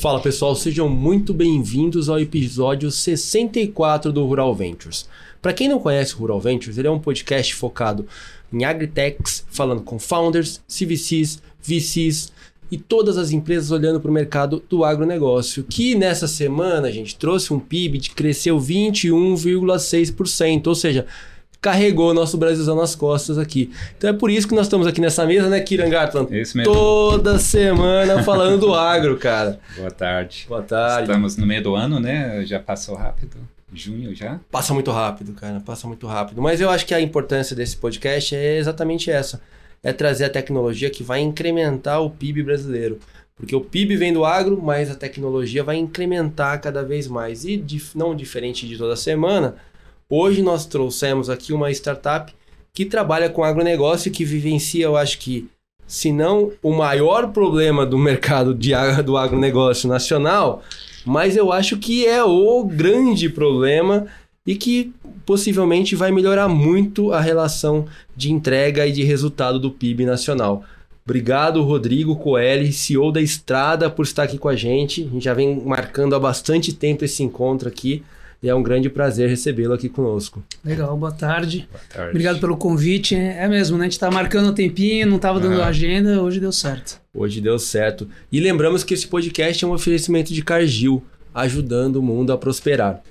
Fala pessoal, sejam muito bem-vindos ao episódio 64 do Rural Ventures. Para quem não conhece o Rural Ventures, ele é um podcast focado em agritechs, falando com founders, CVCs, VCs e todas as empresas olhando para o mercado do agronegócio, que nessa semana, a gente, trouxe um PIB que cresceu 21,6%, ou seja, carregou nosso Brasilzão nas costas aqui. Então é por isso que nós estamos aqui nessa mesa, né, Kiran Gartland? Isso mesmo. Toda semana falando do agro, cara. Boa tarde. Boa tarde. Estamos no meio do ano, né? Já passou rápido. Junho já? Passa muito rápido, cara. Passa muito rápido. Mas eu acho que a importância desse podcast é exatamente essa. É trazer a tecnologia que vai incrementar o PIB brasileiro. Porque o PIB vem do agro, mas a tecnologia vai incrementar cada vez mais. E não diferente de toda semana, hoje nós trouxemos aqui uma startup que trabalha com agronegócio que vivencia, eu acho que, se não o maior problema do mercado de, do agronegócio nacional, mas eu acho que é o grande problema e que possivelmente vai melhorar muito a relação de entrega e de resultado do PIB nacional. Obrigado, Rodrigo Coelho, CEO da Estrada, por estar aqui com a gente. A gente já vem marcando há bastante tempo esse encontro aqui. E é um grande prazer recebê-lo aqui conosco. Legal, boa tarde. Boa tarde. Obrigado pelo convite. É mesmo, né? A gente tá marcando um tempinho, não tava dando Aham. agenda, hoje deu certo. Hoje deu certo. E lembramos que esse podcast é um oferecimento de Cargill, ajudando o mundo a prosperar.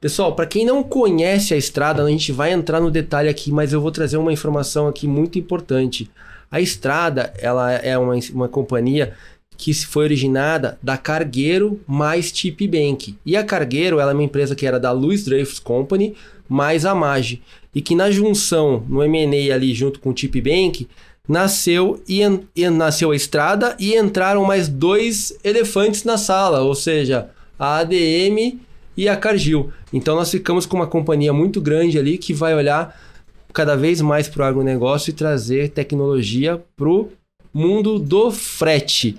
Pessoal, para quem não conhece a estrada, a gente vai entrar no detalhe aqui, mas eu vou trazer uma informação aqui muito importante. A estrada, ela é uma, uma companhia que foi originada da Cargueiro mais Tip Bank. E a Cargueiro, ela é uma empresa que era da Louis Dreyfus Company mais a Mage. E que na junção, no M&A ali junto com o Tip Bank, nasceu e, e nasceu a estrada e entraram mais dois elefantes na sala, ou seja, a ADM e a Cargill. Então nós ficamos com uma companhia muito grande ali que vai olhar cada vez mais para o agronegócio e trazer tecnologia para o mundo do frete.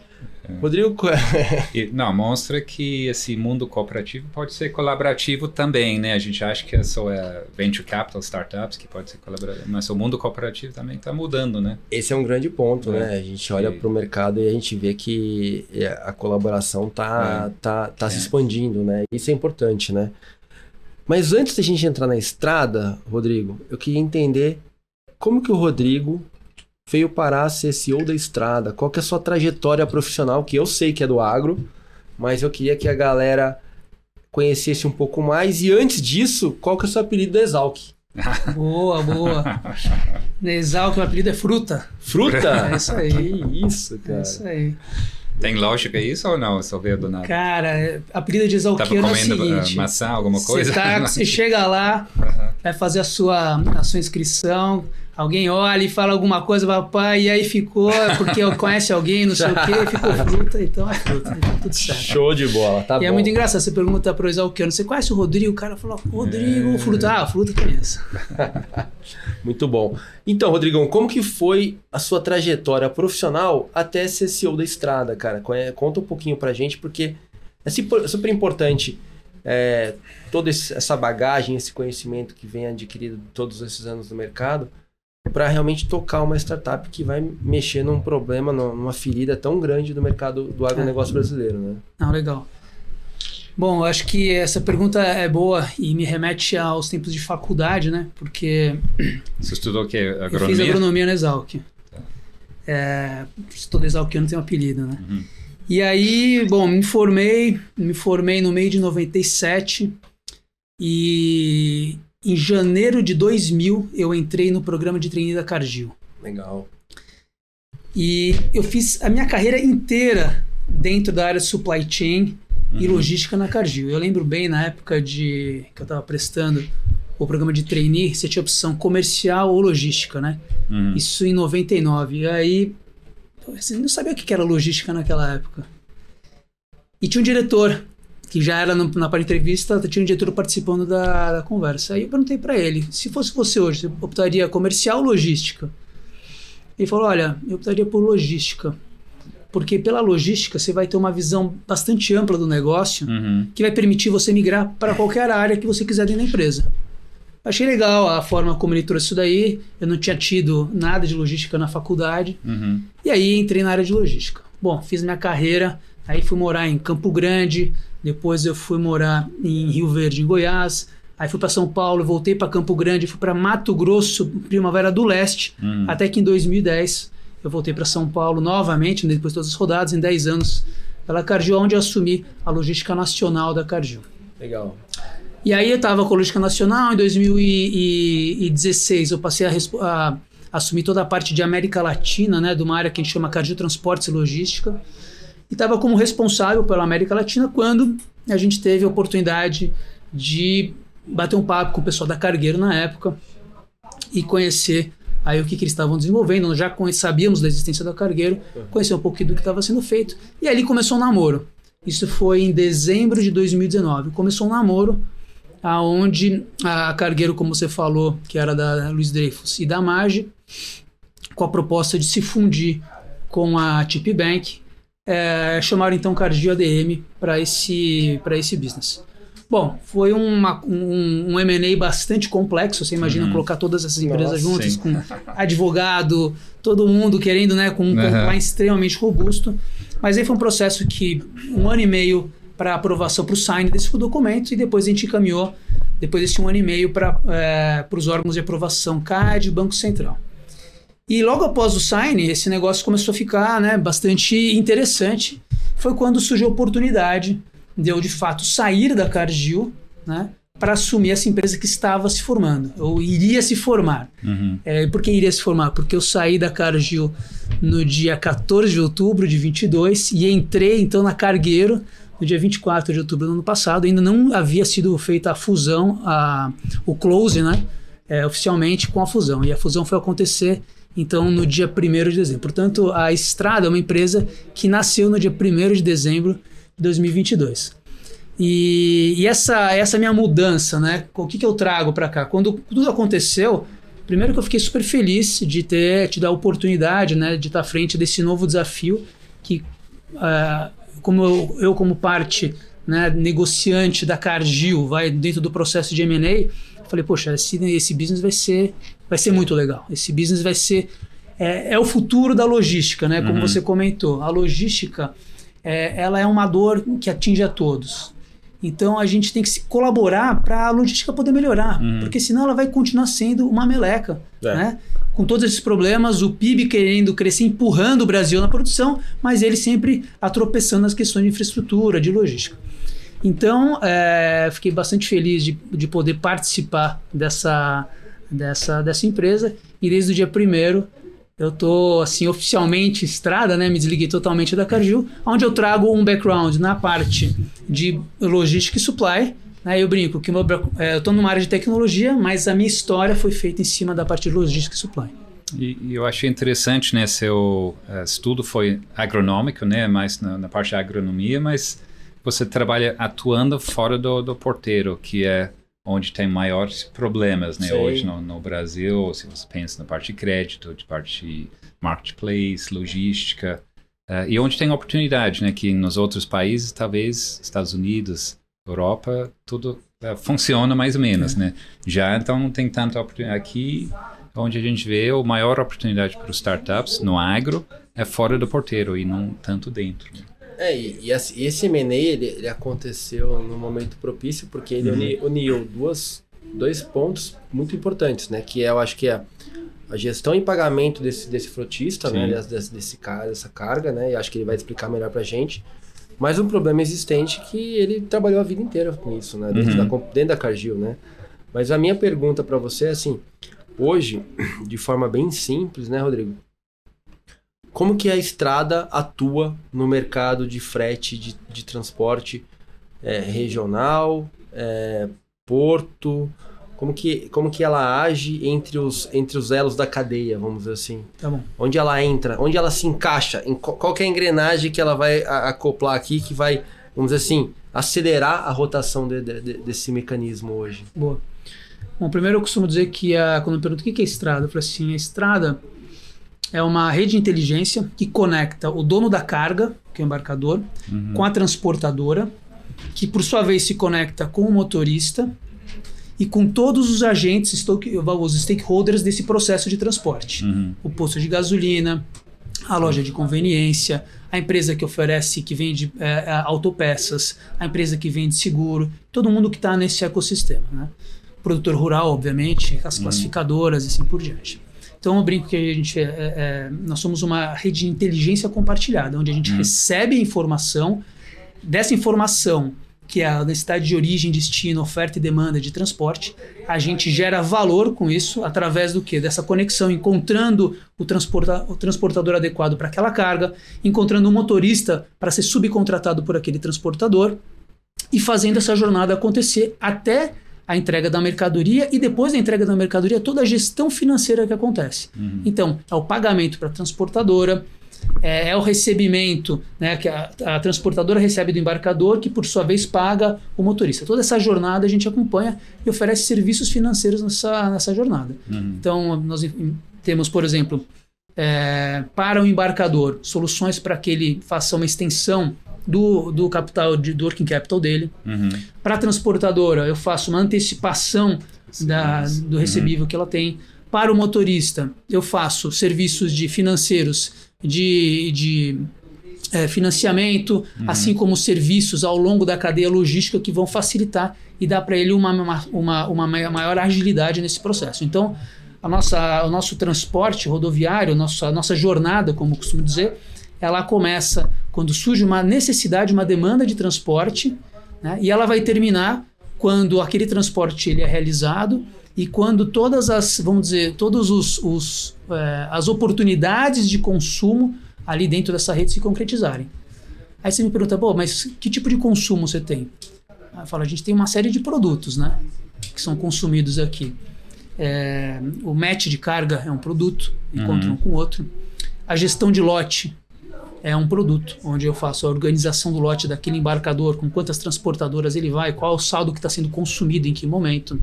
Rodrigo, é? E, não, mostra que esse mundo cooperativo pode ser colaborativo também, né? A gente acha que é só é venture capital, startups que pode ser colaborativo, mas o mundo cooperativo também está mudando, né? esse é um grande ponto, É. né? A gente olha para o mercado e a gente vê que é, a colaboração tá, tá, tá se É. expandindo, né? Isso é importante, né? Mas antes da gente entrar na estrada, Rodrigo, eu queria entender como que o Rodrigo veio parar a ser CEO da estrada, qual que é a sua trajetória profissional, que eu sei que é do agro, mas eu queria que a galera conhecesse um pouco mais. E antes disso, qual que é o seu apelido da Exalc? Boa, boa. Exalc, o apelido é fruta. Fruta? É isso aí. Que isso, É cara. isso aí. Tem lógica isso ou não? Só veio do nada. Cara, é- apelido de exalquiano é o comendo uh, seguinte. maçã, alguma Você, coisa? tá, você chega lá, vai fazer a sua, a sua inscrição, alguém olha e fala alguma coisa, vai, pai, e aí ficou, porque conhece alguém, não sei o quê, ficou fruta, então é fruta, então tudo certo. Show de bola, tá e bom. é muito engraçado, você pergunta pro exalquiano, você conhece o Rodrigo? O cara falou, Rodrigo, É. fruta. Ah, fruta conheço. Muito bom. Então, Rodrigão, como que foi a sua trajetória profissional até ser CEO da estrada, cara? Conhe- Conta um pouquinho pra gente, porque é super importante é, toda essa bagagem, esse conhecimento que vem adquirido todos esses anos no mercado, para realmente tocar uma startup que vai mexer num problema, num- numa ferida tão grande do mercado do agronegócio brasileiro, né? Não, legal. Bom, eu acho que essa pergunta é boa e me remete aos tempos de faculdade, né? Porque Você estudou o quê? eu fiz Agronomia? agronomia na Exalc. É, todo exalquiano tem um apelido, né? Uhum. E aí, bom, me formei, me formei no meio de 97 e em janeiro de 2000 eu entrei no programa de trainee da Cargill. Legal. E eu fiz a minha carreira inteira dentro da área de supply chain e Uhum. logística na Cargill. Eu lembro bem na época de que eu estava prestando o programa de trainee, você tinha opção comercial ou logística, né? Uhum. Isso em 99. E aí, você não sabia o que era logística naquela época. E tinha um diretor, que já era no- na parte de entrevista, tinha um diretor participando da, da conversa. Aí eu perguntei para ele, se fosse você hoje, você optaria comercial ou logística? Ele falou, olha, eu optaria por logística. Porque pela logística você vai ter uma visão bastante ampla do negócio, Uhum. que vai permitir você migrar para qualquer área que você quiser dentro da empresa. Achei legal a forma como ele trouxe isso daí. Eu não tinha tido nada de logística na faculdade. Uhum. E aí entrei na área de logística. Bom, fiz minha carreira, aí fui morar em Campo Grande, depois eu fui morar em Rio Verde, em Goiás, aí fui para São Paulo, voltei para Campo Grande, fui para Mato Grosso, Primavera do Leste, Hum. até que em 2010 eu voltei para São Paulo novamente, né, depois de todas as rodadas, em 10 anos, pela Cargill, onde eu assumi a logística nacional da Cargill. Legal. E aí eu estava com a Logística Nacional, em 2016 eu passei a, a assumir toda a parte de América Latina, né, de uma área que a gente chama Cargill Transportes e Logística, e estava como responsável pela América Latina quando a gente teve a oportunidade de bater um papo com o pessoal da Cargueiro na época e conhecer aí o que, que eles estavam desenvolvendo. Nós já sabíamos da existência da Cargueiro, conhecer um pouquinho do que estava sendo feito, e ali começou um namoro. Isso foi em dezembro de 2019. Começou um namoro aonde a Cargueiro, como você falou, que era da Luiz Dreyfus e da Marge, com a proposta de se fundir com a Tip Bank, é, chamaram então Cargill ADM para esse, para esse business. Bom, foi uma, um, um M&A bastante complexo, você imagina Uhum. colocar todas essas empresas Nossa, juntas, sim. com advogado, todo mundo querendo, né, com um Uhum. compliance extremamente robusto. Mas aí foi um processo que um ano e meio para aprovação para o sign desse documento e depois a gente encaminhou, depois desse um ano e meio, para é, os órgãos de aprovação CAD e Banco Central. E logo após o sign, esse negócio começou a ficar né, bastante interessante. Foi quando surgiu a oportunidade de eu, de fato, sair da Cargill né, para assumir essa empresa que estava se formando, ou iria se formar. Uhum. É, por que iria se formar? Porque eu saí da Cargill no dia 14 de outubro de 22 e entrei então na Cargueiro no dia 24 de outubro do ano passado. Ainda não havia sido feita a fusão, a, o close, né? É, oficialmente com a fusão. E a fusão foi acontecer então no dia 1 de dezembro. Portanto, a Estrada é uma empresa que nasceu no dia 1 de dezembro de 2022. E, e essa essa minha mudança, né? O que, que eu trago para cá? Quando tudo aconteceu, primeiro que eu fiquei super feliz de ter tido a oportunidade, né, de estar à frente desse novo desafio que, ah, como eu, eu como parte né, negociante da Cargill, vai dentro do processo de M&A, falei, poxa, esse, esse business vai ser vai ser muito legal. Esse business vai ser é, é o futuro da logística, né? Como Uhum. você comentou, a logística é, ela é uma dor que atinge a todos. Então a gente tem que se colaborar para a logística poder melhorar, Uhum. porque senão ela vai continuar sendo uma meleca, É. né? Com todos esses problemas, o PIB querendo crescer, empurrando o Brasil na produção, mas ele sempre atropeçando nas questões de infraestrutura, de logística. Então, é, fiquei bastante feliz de, de poder participar dessa, dessa, dessa empresa e desde o dia primeiro eu tô assim oficialmente estrada, né? Me desliguei totalmente da Cargill, onde eu trago um background na parte de logística e supply. Né? Eu brinco que meu, é, eu tô numa área de tecnologia, mas a minha história foi feita em cima da parte de logística e supply. E, e eu achei interessante, né? Seu eh, estudo foi agronômico, né? Mais na, na parte de agronomia, mas você trabalha atuando fora do, do porteiro, que é onde tem maiores problemas, né? Sim. Hoje no, no Brasil, se você pensa na parte de crédito, de parte de marketplace, logística, eh, e onde tem oportunidade, né? Que nos outros países, talvez Estados Unidos, Europa, tudo eh, funciona mais ou menos, né? Já então não tem tanta oportunidade aqui onde a gente vê a maior oportunidade para os startups no agro é fora do porteiro e não tanto dentro. né? É, e, e esse, e M&A, ele, ele aconteceu no momento propício, porque ele Uhum. uni- uniu duas, dois pontos muito importantes, né? Que é, eu acho que é a gestão e pagamento desse, desse frotista, né? Sim. Desse, desse, desse cara, dessa carga, né? E acho que ele vai explicar melhor pra gente. Mas um problema existente que ele trabalhou a vida inteira com isso, né? Dentro, Uhum. da, dentro da Cargill, né? Mas a minha pergunta pra você é assim, hoje, de forma bem simples, né, Rodrigo? Como que a estrada atua no mercado de frete, de, de transporte é, regional, é, porto? Como que, como que ela age entre os, entre os elos da cadeia, vamos dizer assim? Tá bom. Onde ela entra, onde ela se encaixa, em qual, é a engrenagem que ela vai acoplar aqui, que vai, vamos dizer assim, acelerar a rotação de- de- de- desse mecanismo hoje? Boa. Bom, primeiro eu costumo dizer que a, quando me perguntam o que é estrada, eu falo assim, a estrada é uma rede de inteligência que conecta o dono da carga, que é o embarcador, Uhum. com a transportadora, que por sua vez se conecta com o motorista e com todos os agentes, os stakeholders desse processo de transporte. Uhum. O posto de gasolina, a loja de conveniência, a empresa que oferece, que vende é, é autopeças, a empresa que vende seguro, todo mundo que está nesse ecossistema. Né? Produtor rural, obviamente, as uhum. classificadoras e assim por diante. Então eu brinco que a gente é, é, nós somos uma rede de inteligência compartilhada, onde a gente uhum. recebe a informação, dessa informação que é a necessidade de origem, destino, oferta e demanda de transporte. A gente gera valor com isso através do que? Dessa conexão, encontrando o, transporta, o transportador adequado para aquela carga, encontrando um motorista para ser subcontratado por aquele transportador e fazendo essa jornada acontecer até a entrega da mercadoria e depois da entrega da mercadoria toda a gestão financeira que acontece. Uhum. Então, é o pagamento para a transportadora, é, é, o recebimento né, que a, a, transportadora recebe do embarcador, que por sua vez paga o motorista. Toda essa jornada a gente acompanha e oferece serviços financeiros nessa, nessa jornada. Uhum. Então, nós temos, por exemplo, é, para o embarcador, soluções para que ele faça uma extensão do, do capital, de, do working capital dele. Uhum. Para a transportadora, eu faço uma antecipação da, do recebível uhum. que ela tem. Para o motorista, eu faço serviços de financeiros de, de é, financiamento, uhum. assim como serviços ao longo da cadeia logística que vão facilitar e dar para ele uma, uma, uma, maior agilidade nesse processo. Então, a nossa, o nosso transporte rodoviário, nossa, a nossa jornada, como costumo dizer, ela começa quando surge uma necessidade, uma demanda de transporte, né, e ela vai terminar quando aquele transporte ele é realizado e quando todas as, vamos dizer, todos os, os é, as oportunidades de consumo ali dentro dessa rede se concretizarem. Aí você me pergunta, pô, mas que tipo de consumo você tem? eu falo, a gente tem uma série de produtos, né, que são consumidos aqui. É, o match de carga é um produto, encontra uhum. um com o outro. A gestão de lote é um produto, onde eu faço a organização do lote daquele embarcador, com quantas transportadoras ele vai, qual é o saldo que está sendo consumido em que momento.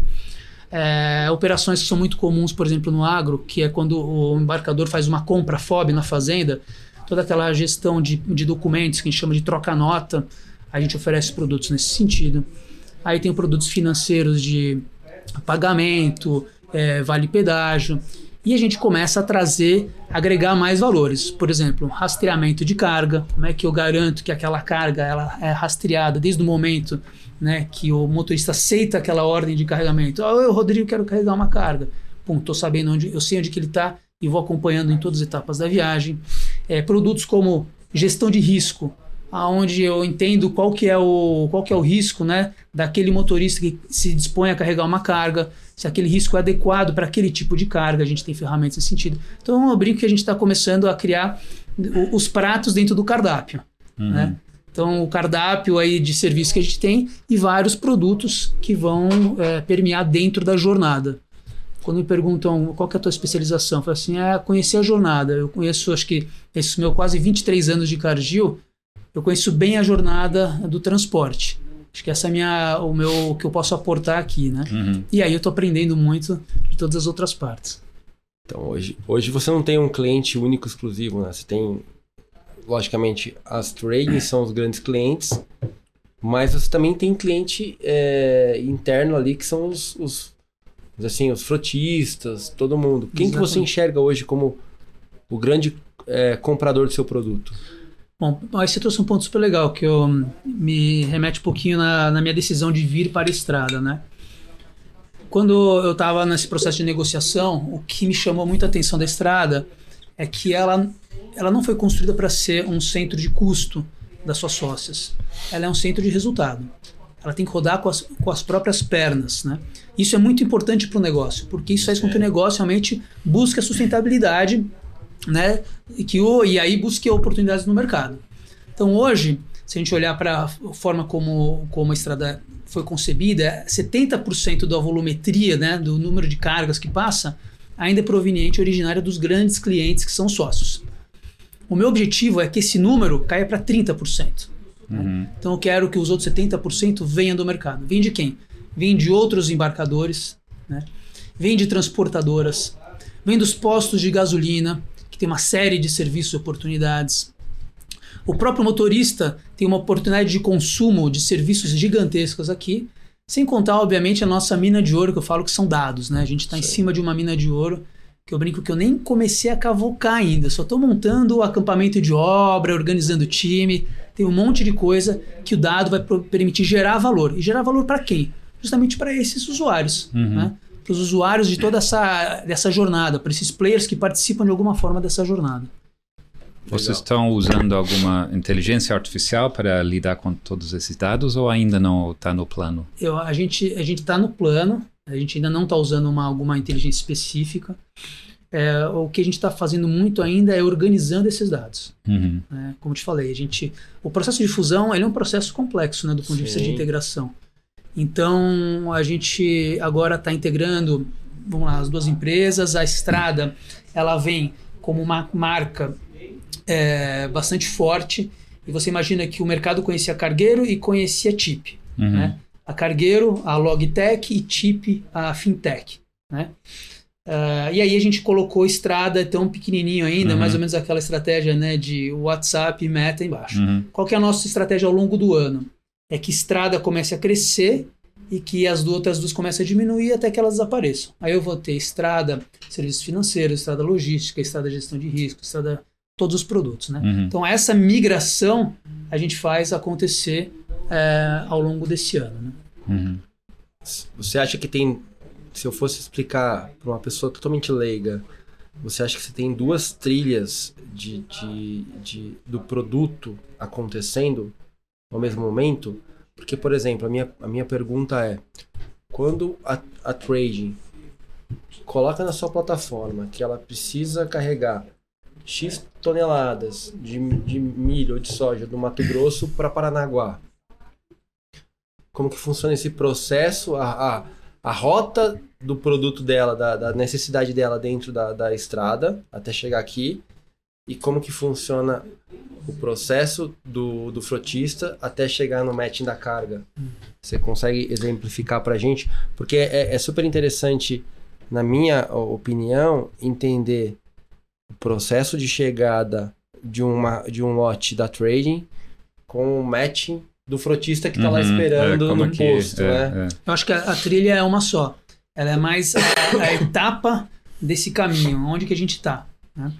É, operações que são muito comuns, por exemplo, no agro, que é quando o embarcador faz uma compra FOB na fazenda, toda aquela gestão de, de documentos que a gente chama de troca-nota, a gente oferece produtos nesse sentido. Aí tem produtos financeiros de pagamento, é, vale pedágio. E a gente começa a trazer, agregar mais valores. Por exemplo, rastreamento de carga. Como é que eu garanto que aquela carga ela é rastreada desde o momento né, que o motorista aceita aquela ordem de carregamento. Ah, eu, Rodrigo, quero carregar uma carga. Pum, tô sabendo onde, eu sei onde que ele está e vou acompanhando em todas as etapas da viagem. É, produtos como gestão de risco, aonde eu entendo qual que é o qual que é o risco, né, daquele motorista que se dispõe a carregar uma carga, se aquele risco é adequado para aquele tipo de carga, a gente tem ferramentas nesse sentido. Então eu brinco que a gente está começando a criar os pratos dentro do cardápio, uhum. né? Então, o cardápio aí de serviço que a gente tem e vários produtos que vão é, permear dentro da jornada. Quando me perguntam qual é a tua especialização, eu falo assim, é conhecer a jornada. Eu conheço, acho que esses meus quase 23 anos de Cargill, eu conheço bem a jornada do transporte. Acho que essa é minha, o meu, que eu posso aportar aqui, né? Uhum. E aí eu estou aprendendo muito de todas as outras partes. Então, hoje, hoje você não tem um cliente único exclusivo, né? Você tem logicamente, as tradings são os grandes clientes, mas você também tem cliente é, interno ali que são os, os, assim, os frotistas, todo mundo. Quem Exatamente. que você enxerga hoje como o grande é, comprador do seu produto? Bom, aí você trouxe um ponto super legal que eu, me remete um pouquinho na, na minha decisão de vir para a estrada, né? Quando eu estava nesse processo de negociação, o que me chamou muita atenção da estrada é que ela ela não foi construída para ser um centro de custo das suas sócias. Ela é um centro de resultado. Ela tem que rodar com as, com as próprias pernas, né? Isso é muito importante para o negócio, porque isso faz com que o negócio realmente busque a sustentabilidade, né? E, que o, e aí busque oportunidades no mercado. Então hoje, se a gente olhar para a forma como, como a estrada foi concebida, 70% da volumetria, né, do número de cargas que passa, ainda é proveniente originária dos grandes clientes que são sócios. O meu objetivo é que esse número caia para 30%. Né? Uhum. Então eu quero que os outros 70% venham do mercado. Vem de quem? Vem de outros embarcadores, né? vem de transportadoras, vem dos postos de gasolina, que tem uma série de serviços e oportunidades. O próprio motorista tem uma oportunidade de consumo de serviços gigantescos aqui, sem contar, obviamente, a nossa mina de ouro, que eu falo que são dados. Né? A gente está em cima de uma mina de ouro que eu brinco que eu nem comecei a cavocar ainda, só estou montando o acampamento de obra, organizando o time, tem um monte de coisa que o dado vai permitir gerar valor. E gerar valor para quem? Justamente para esses usuários, uhum. né? Para os usuários de toda essa, dessa jornada, para esses players que participam de alguma forma dessa jornada. Vocês estão usando alguma inteligência artificial para lidar com todos esses dados ou ainda não está no plano? Eu, a gente a está no plano, a gente ainda não está usando uma, alguma inteligência específica. É, o que a gente está fazendo muito ainda é organizando esses dados. Uhum. É, como te falei, a gente, o processo de fusão ele é um processo complexo né, do ponto Sim. de vista de integração. Então a gente agora está integrando, vamos lá, as duas empresas. A Estrada ela vem como uma marca é, bastante forte. E você imagina que o mercado conhecia Cargueiro e conhecia Tip. Uhum. Né? A Cargueiro, a Logtech e Tip, a Fintech. Né? Uh, e aí a gente colocou estrada tão pequenininho ainda, uhum. mais ou menos aquela estratégia né, de WhatsApp e meta embaixo. Uhum. Qual que é a nossa estratégia ao longo do ano? É que estrada comece a crescer e que as outras duas comecem a diminuir até que elas desapareçam. Aí eu vou ter estrada, serviços financeiros, estrada logística, estrada gestão de risco, estrada todos os produtos. Né? Uhum. Então, essa migração a gente faz acontecer é, ao longo desse ano. Né? Uhum. Você acha que tem. Se eu fosse explicar para uma pessoa totalmente leiga, você acha que você tem duas trilhas de, de, de, do produto acontecendo ao mesmo momento? Porque, por exemplo, a minha, a minha pergunta é: quando a, a trading coloca na sua plataforma que ela precisa carregar X toneladas de, de milho ou de soja do Mato Grosso para Paranaguá. Como que funciona esse processo, a, a, a rota do produto dela, da, da necessidade dela dentro da, da estrada até chegar aqui e como que funciona o processo do, do frotista até chegar no matching da carga. Você consegue exemplificar para a gente? Porque é, é super interessante, na minha opinião, entender o processo de chegada de, uma, de um lote da trading com o matching do frotista que está uhum, lá esperando é, no que, posto, é, né? É. Eu acho que a, a, trilha é uma só. Ela é mais a, a etapa desse caminho, onde que a gente está. Né?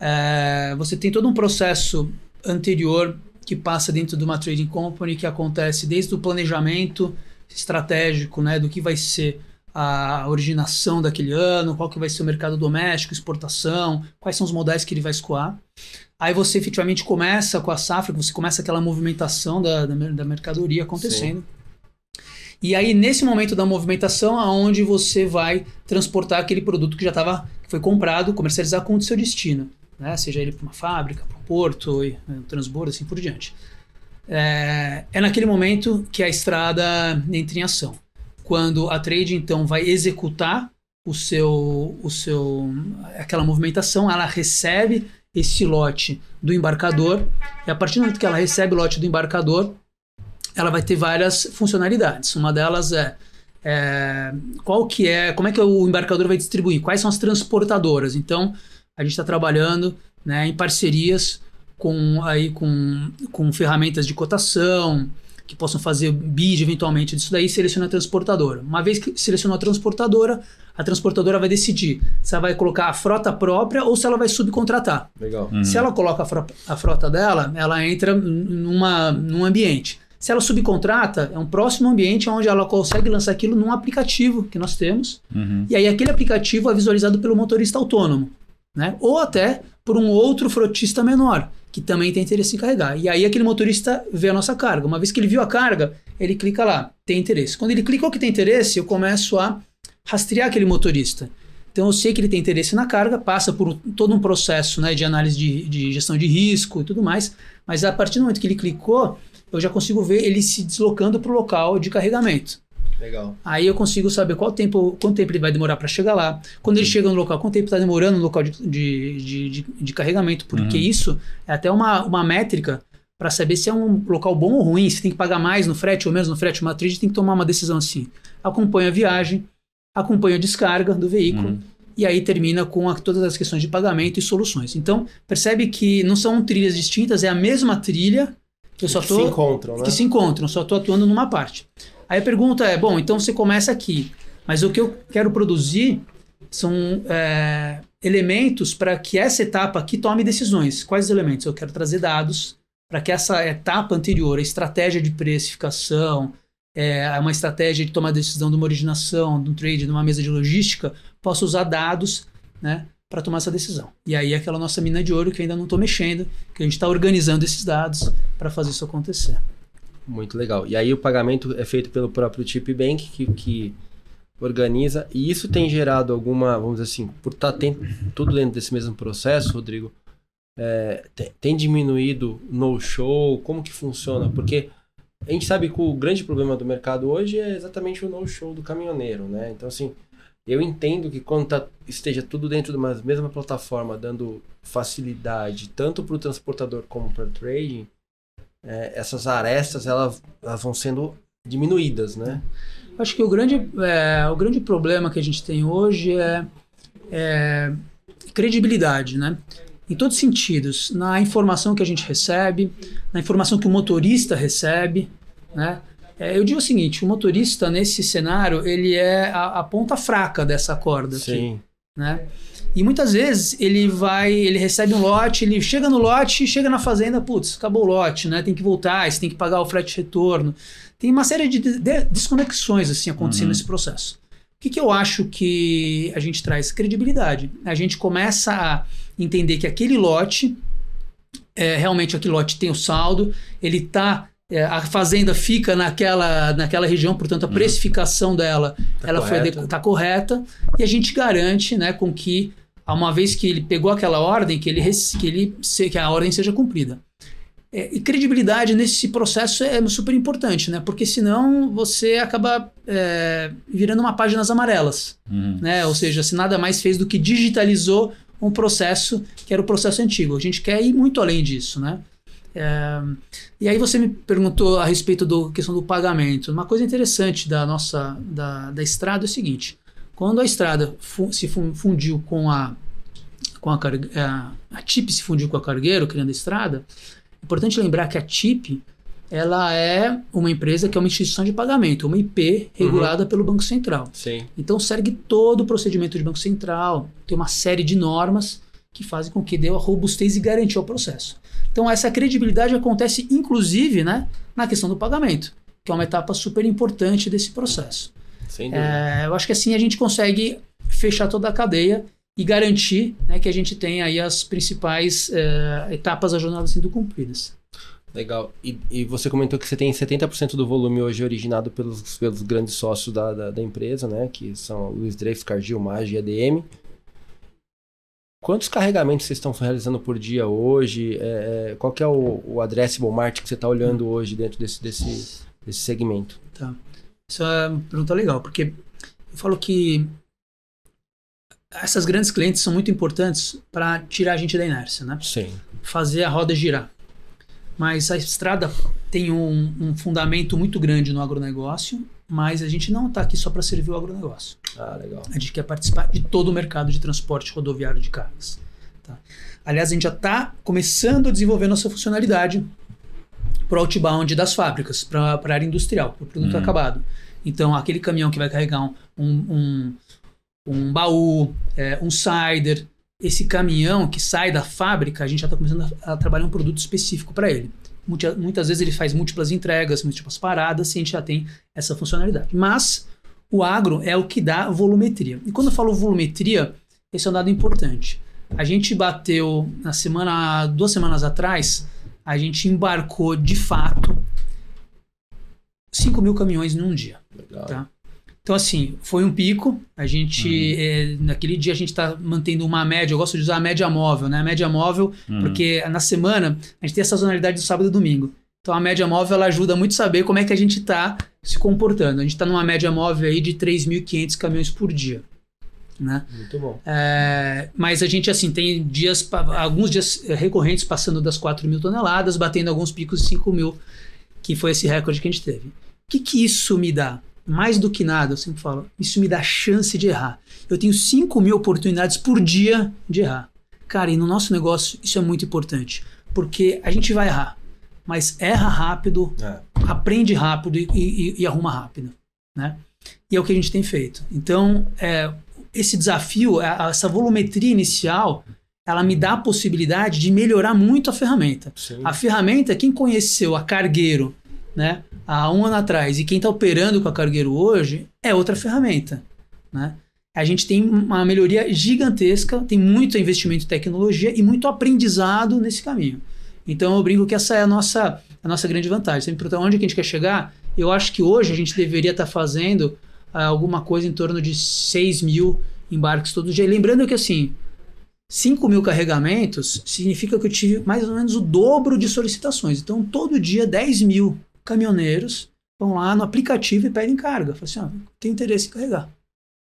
É, você tem todo um processo anterior que passa dentro de uma trading company que acontece desde o planejamento estratégico, né, do que vai ser a originação daquele ano, qual que vai ser o mercado doméstico, exportação, quais são os modais que ele vai escoar. Aí você efetivamente começa com a safra, você começa aquela movimentação da, da, da mercadoria acontecendo. Sim. E aí, nesse momento da movimentação, aonde você vai transportar aquele produto que já estava, que foi comprado, comercializar com o seu destino. Né? Seja ele para uma fábrica, para um porto, um transbordo, assim por diante. É, é naquele momento que a estrada entra em ação quando a trade então vai executar o seu, o seu, aquela movimentação, ela recebe esse lote do embarcador e a partir do momento que ela recebe o lote do embarcador, ela vai ter várias funcionalidades. Uma delas é, é qual que é, como é que o embarcador vai distribuir, quais são as transportadoras. Então a gente está trabalhando né, em parcerias com aí com, com ferramentas de cotação, que possam fazer bid eventualmente disso daí, seleciona a transportadora. Uma vez que selecionou a transportadora, a transportadora vai decidir se ela vai colocar a frota própria ou se ela vai subcontratar. Legal. Uhum. Se ela coloca a, fro a, frota dela, ela entra numa, num ambiente. Se ela subcontrata, é um próximo ambiente onde ela consegue lançar aquilo num aplicativo que nós temos. Uhum. E aí aquele aplicativo é visualizado pelo motorista autônomo. Né? Ou até por um outro frotista menor que também tem interesse em carregar. E aí aquele motorista vê a nossa carga. Uma vez que ele viu a carga, ele clica lá, tem interesse. Quando ele clicou que tem interesse, eu começo a rastrear aquele motorista. Então eu sei que ele tem interesse na carga, passa por todo um processo né, de análise de, de gestão de risco e tudo mais, mas a partir do momento que ele clicou, eu já consigo ver ele se deslocando para o local de carregamento. Legal. Aí eu consigo saber qual tempo, quanto tempo ele vai demorar para chegar lá. Quando ele chega no local, quanto tempo está demorando no local de, de, de, de, carregamento. Porque uhum. isso é até uma, uma métrica para saber se é um local bom ou ruim, se tem que pagar mais no frete ou menos no frete. Uma trade tem que tomar uma decisão assim. Acompanha a viagem, acompanha a descarga do veículo. Uhum. E aí termina com a, todas as questões de pagamento e soluções. Então, percebe que não são trilhas distintas, é a mesma trilha que eu só tô, que se encontram, né? Que se encontram, só estou atuando numa parte. Aí a pergunta é: bom, então você começa aqui, mas o que eu quero produzir são é, elementos para que essa etapa aqui tome decisões. Quais os elementos? Eu quero trazer dados para que essa etapa anterior, a estratégia de precificação, é, uma estratégia de tomar decisão de uma originação, de um trade, de uma mesa de logística, possa usar dados né, para tomar essa decisão. E aí aquela nossa mina de ouro que ainda não estou mexendo, que a gente está organizando esses dados para fazer isso acontecer. Muito legal. E aí o pagamento é feito pelo próprio Chip Bank, que, que organiza, e isso tem gerado alguma, vamos dizer assim, por estar tá tudo dentro desse mesmo processo, Rodrigo, é, tem, tem, diminuído no show? Como que funciona? Porque a gente sabe que o grande problema do mercado hoje é exatamente o no show do caminhoneiro, né? Então, assim, eu entendo que quando tá, esteja tudo dentro de uma mesma plataforma, dando facilidade tanto para o transportador como para o trading, é, essas arestas elas, elas vão sendo diminuídas, né? Acho que o grande, é, o grande problema que a gente tem hoje é, é credibilidade, né? Em todos os sentidos, na informação que a gente recebe, na informação que o motorista recebe, né? É, eu digo o seguinte, o motorista nesse cenário, ele é a, a ponta fraca dessa corda Sim. aqui, né? E muitas vezes ele vai, ele recebe um lote, ele chega no lote, chega na fazenda, putz, acabou o lote, né? Tem que voltar, você tem que pagar o frete retorno. Tem uma série de, de desconexões assim acontecendo uhum. nesse processo. O que, que eu acho que a gente traz? Credibilidade. A gente começa a entender que aquele lote, é, realmente aquele lote tem o saldo, ele está é, a fazenda fica naquela, naquela região, portanto a uhum. precificação dela tá ela correta. foi tá correta e a gente garante, né, com que uma vez que ele pegou aquela ordem, que ele que ele que a ordem seja cumprida. É, e credibilidade nesse processo é super importante, né? Porque senão você acaba é, virando uma páginas amarelas, uhum. né? Ou seja, se nada mais fez do que digitalizou um processo que era o processo antigo. A gente quer ir muito além disso, né? É, e aí você me perguntou a respeito da questão do pagamento. Uma coisa interessante da nossa da, da estrada é o seguinte: quando a estrada fu se fundiu com a com a, a, a TIP se fundiu com a Cargueiro, criando a estrada, Importante lembrar que a TIP ela é uma empresa que é uma instituição de pagamento, uma IP regulada uhum. pelo Banco Central. Sim. Então segue todo o procedimento de Banco Central, tem uma série de normas que fazem com que dê a robustez e garantia ao processo. Então essa credibilidade acontece inclusive né, na questão do pagamento, que é uma etapa super importante desse processo. Sem É, eu acho que assim a gente consegue fechar toda a cadeia e garantir né, que a gente tenha aí as principais é, etapas da jornada sendo cumpridas. Legal. E, e, você comentou que você tem 70% do volume hoje originado pelos, pelos grandes sócios da, da, da empresa, né? Que são Luiz Dreyfus, Cargill, Magi e ADM. Quantos carregamentos vocês estão realizando por dia hoje? É, é qual que é o, o addressable market que você está olhando hoje dentro desse, desse, desse segmento? Tá. Isso é uma pergunta legal, porque eu falo que essas grandes clientes são muito importantes para tirar a gente da inércia, né? Sim. Fazer a roda girar. Mas a estrada tem um, um fundamento muito grande no agronegócio, mas a gente não está aqui só para servir o agronegócio. Ah, legal. A gente quer participar de todo o mercado de transporte rodoviário de cargas. Tá? Aliás, a gente já está começando a desenvolver nossa funcionalidade para o outbound das fábricas, para a área industrial, para o produto hum. acabado. Então, aquele caminhão que vai carregar um, um, um baú, é, um cider. Esse caminhão que sai da fábrica, a gente já está começando a, a, trabalhar um produto específico para ele. Muitas, muitas vezes ele faz múltiplas entregas, múltiplas paradas, e a gente já tem essa funcionalidade. Mas o agro é o que dá volumetria. E quando eu falo volumetria, esse é um dado importante. A gente bateu na semana, duas semanas atrás, a gente embarcou de fato 5 mil caminhões num dia. Legal. Tá? Então, assim, foi um pico. A gente, uhum. é, naquele dia, a gente está mantendo uma média. Eu gosto de usar a média móvel, né? A média móvel, uhum. porque na semana a gente tem a sazonalidade do sábado e domingo. Então, a média móvel ela ajuda muito a saber como é que a gente está se comportando. A gente está numa média móvel aí de 3.500 caminhões por dia. Né? Muito bom. É, mas a gente, assim, tem dias, alguns dias recorrentes passando das 4 mil toneladas, batendo alguns picos de 5 mil, que foi esse recorde que a gente teve. O que, que isso me dá? Mais do que nada, eu sempre falo, isso me dá chance de errar. Eu tenho 5 mil oportunidades por dia de errar. Cara, e no nosso negócio isso é muito importante, porque a gente vai errar, mas erra rápido, é. aprende rápido e, e, e, arruma rápido, né? E é o que a gente tem feito. Então, é, esse desafio, essa volumetria inicial, ela me dá a possibilidade de melhorar muito a ferramenta. Sim. A ferramenta, quem conheceu a Cargueiro né, há um ano atrás e quem está operando com a Cargueiro hoje, é outra ferramenta. Né? A gente tem uma melhoria gigantesca, tem muito investimento em tecnologia e muito aprendizado nesse caminho. Então eu brinco que essa é a nossa, a nossa grande vantagem. Sempre perguntar onde que a gente quer chegar, eu acho que hoje a gente deveria estar tá fazendo uh, alguma coisa em torno de 6 mil embarques todo dia. Lembrando que assim, 5 mil carregamentos significa que eu tive mais ou menos o dobro de solicitações. Então, todo dia, 10 mil caminhoneiros vão lá no aplicativo e pedem carga. Fala assim, ó, tem interesse em carregar.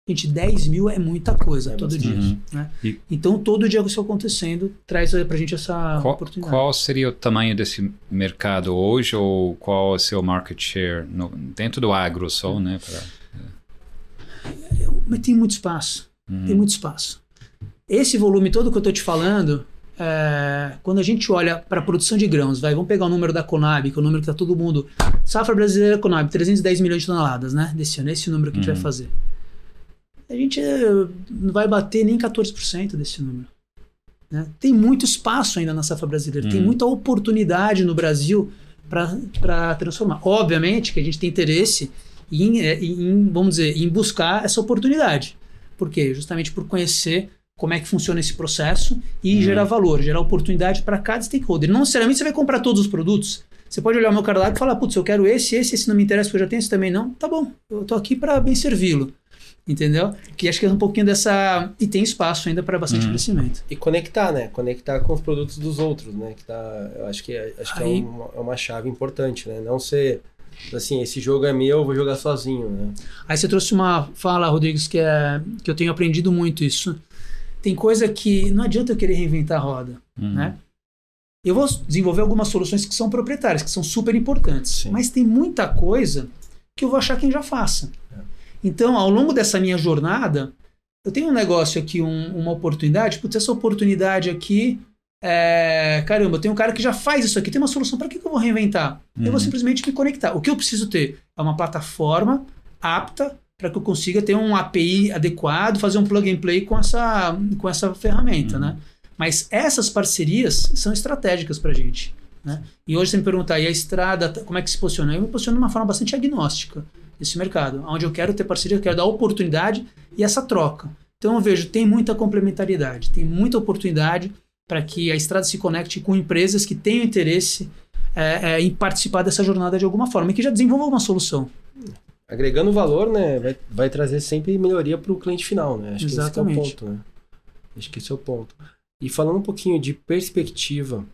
Gente, 10 mil é muita coisa é todo dia. Uhum. Né? E... Então, todo dia isso acontecendo traz pra gente essa qual, oportunidade. Qual seria o tamanho desse mercado hoje ou qual é o seu market share no, dentro do agro só, né? Pra... Mas tem muito espaço. Uhum. Tem muito espaço. Esse volume todo que eu estou te falando, é, quando a gente olha para a produção de grãos, vai, vamos pegar o número da Conab, que é o número que está todo mundo. Safra brasileira Conab, 310 milhões de toneladas, né? Desse ano, esse número que a gente vai uhum. fazer a gente eh, não vai bater nem 14% desse número. Né? Tem muito espaço ainda na safra brasileira, tem hum. muita oportunidade no Brasil para transformar. Obviamente que a gente tem interesse em, eh, em, vamos dizer, em buscar essa oportunidade. Por quê? Justamente por conhecer como é que funciona esse processo e hum. gerar valor, gerar oportunidade para cada stakeholder. Não necessariamente você vai comprar todos os produtos. Você pode olhar o meu cardápio e falar, putz, eu quero esse, esse, esse não me interessa, porque eu já tenho esse também não. Tá bom, eu estou aqui para bem servi-lo entendeu? Que acho que é um pouquinho dessa e tem espaço ainda para bastante uhum. crescimento. E conectar, né? Conectar com os produtos dos outros, né? Que tá, eu acho que acho que é, uma, é uma chave importante, né? Não ser assim, esse jogo é meu, eu vou jogar sozinho, né? Aí você trouxe uma fala, Rodrigues, que é que eu tenho aprendido muito isso. Tem coisa que não adianta eu querer reinventar a roda, uhum. né? Eu vou desenvolver algumas soluções que são proprietárias, que são super importantes, Sim. mas tem muita coisa que eu vou achar quem já faça. É. Então, ao longo dessa minha jornada, eu tenho um negócio aqui, um, uma oportunidade, putz, essa oportunidade aqui, é, caramba, tem um cara que já faz isso aqui, tem uma solução, para que, que eu vou reinventar? Uhum. Eu vou uhum. simplesmente me conectar. O que eu preciso ter é uma plataforma apta para que eu consiga ter um API adequado, fazer um plug and play com essa, com essa ferramenta, uhum. né? Mas essas parcerias são estratégicas para a gente. Né? E hoje você me perguntar, e a estrada, como é que se posiciona? Eu me posiciono de uma forma bastante agnóstica esse mercado, onde eu quero ter parceria, eu quero dar oportunidade e essa troca. Então eu vejo, tem muita complementaridade, tem muita oportunidade para que a estrada se conecte com empresas que tenham interesse é, é, em participar dessa jornada de alguma forma e que já desenvolvam uma solução. Agregando valor, né, vai, vai trazer sempre melhoria para o cliente final, né? Acho Exatamente. que esse é o ponto, né? Acho que esse é o ponto. E falando um pouquinho de perspectiva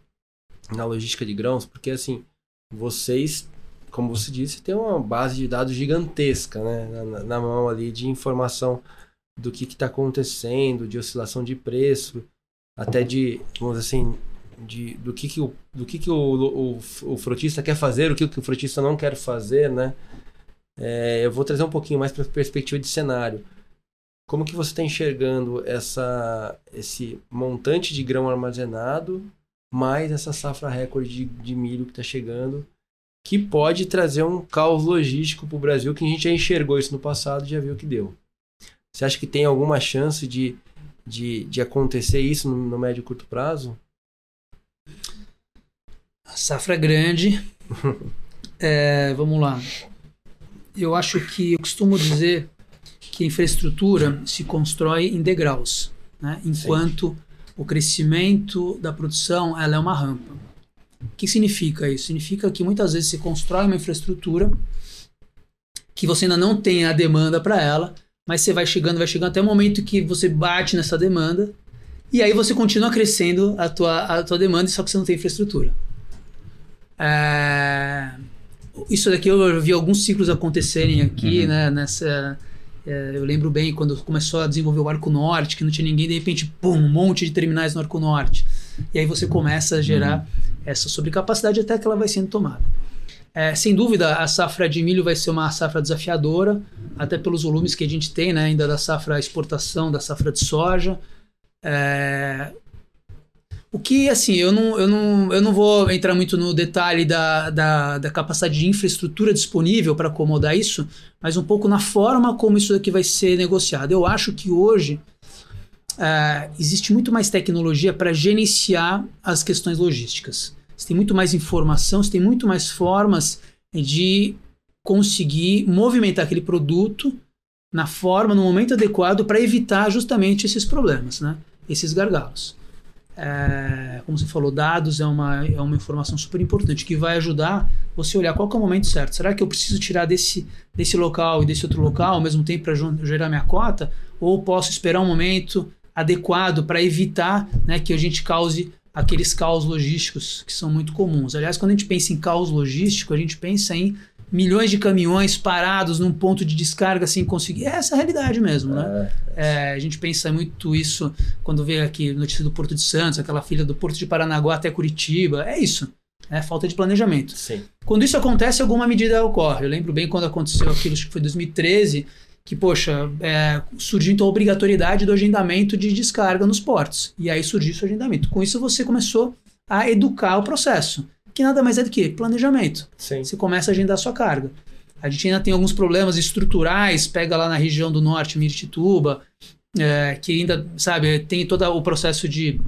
na logística de grãos, porque assim, vocês como você disse, tem uma base de dados gigantesca né, na, na mão ali de informação do que está acontecendo, de oscilação de preço, até de, vamos dizer assim, de, do que, que, o, do que, que o, o, o frotista quer fazer, o que, que o frotista não quer fazer, né? É, eu vou trazer um pouquinho mais para a perspectiva de cenário. Como que você está enxergando essa, esse montante de grão armazenado, mais essa safra recorde de, de milho que está chegando? que pode trazer um caos logístico para o Brasil, que a gente já enxergou isso no passado e já viu o que deu. Você acha que tem alguma chance de, de, de acontecer isso no, no médio e curto prazo? A safra é grande. é, vamos lá. Eu acho que eu costumo dizer que a infraestrutura se constrói em degraus, né? enquanto Sim. o crescimento da produção ela é uma rampa. O que significa isso? Significa que muitas vezes você constrói uma infraestrutura que você ainda não tem a demanda para ela, mas você vai chegando, vai chegando até o momento que você bate nessa demanda e aí você continua crescendo a tua, a tua demanda, só que você não tem infraestrutura. É... Isso daqui eu vi alguns ciclos acontecerem aqui, uhum. né? Nessa, é, eu lembro bem quando começou a desenvolver o Arco Norte, que não tinha ninguém, de repente, pum, um monte de terminais no Arco Norte. E aí você começa a gerar uhum. essa sobrecapacidade até que ela vai sendo tomada. É, sem dúvida, a safra de milho vai ser uma safra desafiadora, até pelos volumes que a gente tem né, ainda da safra exportação, da safra de soja. É, O que, assim, eu não, eu não, eu não vou entrar muito no detalhe da, da, da capacidade de infraestrutura disponível para acomodar isso, mas um pouco na forma como isso daqui vai ser negociado. Eu acho que hoje uh, existe muito mais tecnologia para gerenciar as questões logísticas. Você tem muito mais informação, você tem muito mais formas de conseguir movimentar aquele produto na forma, no momento adequado para evitar justamente esses problemas, né? esses gargalos. É, como você falou, dados é uma, é uma informação super importante que vai ajudar você a olhar qual é o momento certo. Será que eu preciso tirar desse, desse local e desse outro local ao mesmo tempo para gerar minha cota? Ou posso esperar um momento adequado para evitar né, que a gente cause aqueles caos logísticos que são muito comuns? Aliás, quando a gente pensa em caos logístico, a gente pensa em milhões de caminhões parados num ponto de descarga sem conseguir. É essa a realidade mesmo, né? É, é, a gente pensa muito isso quando vê aqui notícia do Porto de Santos, aquela filha do Porto de Paranaguá até Curitiba. É isso. É falta de planejamento. Sim. Quando isso acontece, alguma medida ocorre. Eu lembro bem quando aconteceu aquilo, acho que foi 2013, que, poxa, é, surgiu então a obrigatoriedade do agendamento de descarga nos portos. E aí surgiu esse agendamento. Com isso, você começou a educar o processo que nada mais é do que planejamento. Sim. Você começa a agendar a sua carga. A gente ainda tem alguns problemas estruturais, pega lá na região do norte, Miritituba, é, que ainda, sabe, tem todo o processo de,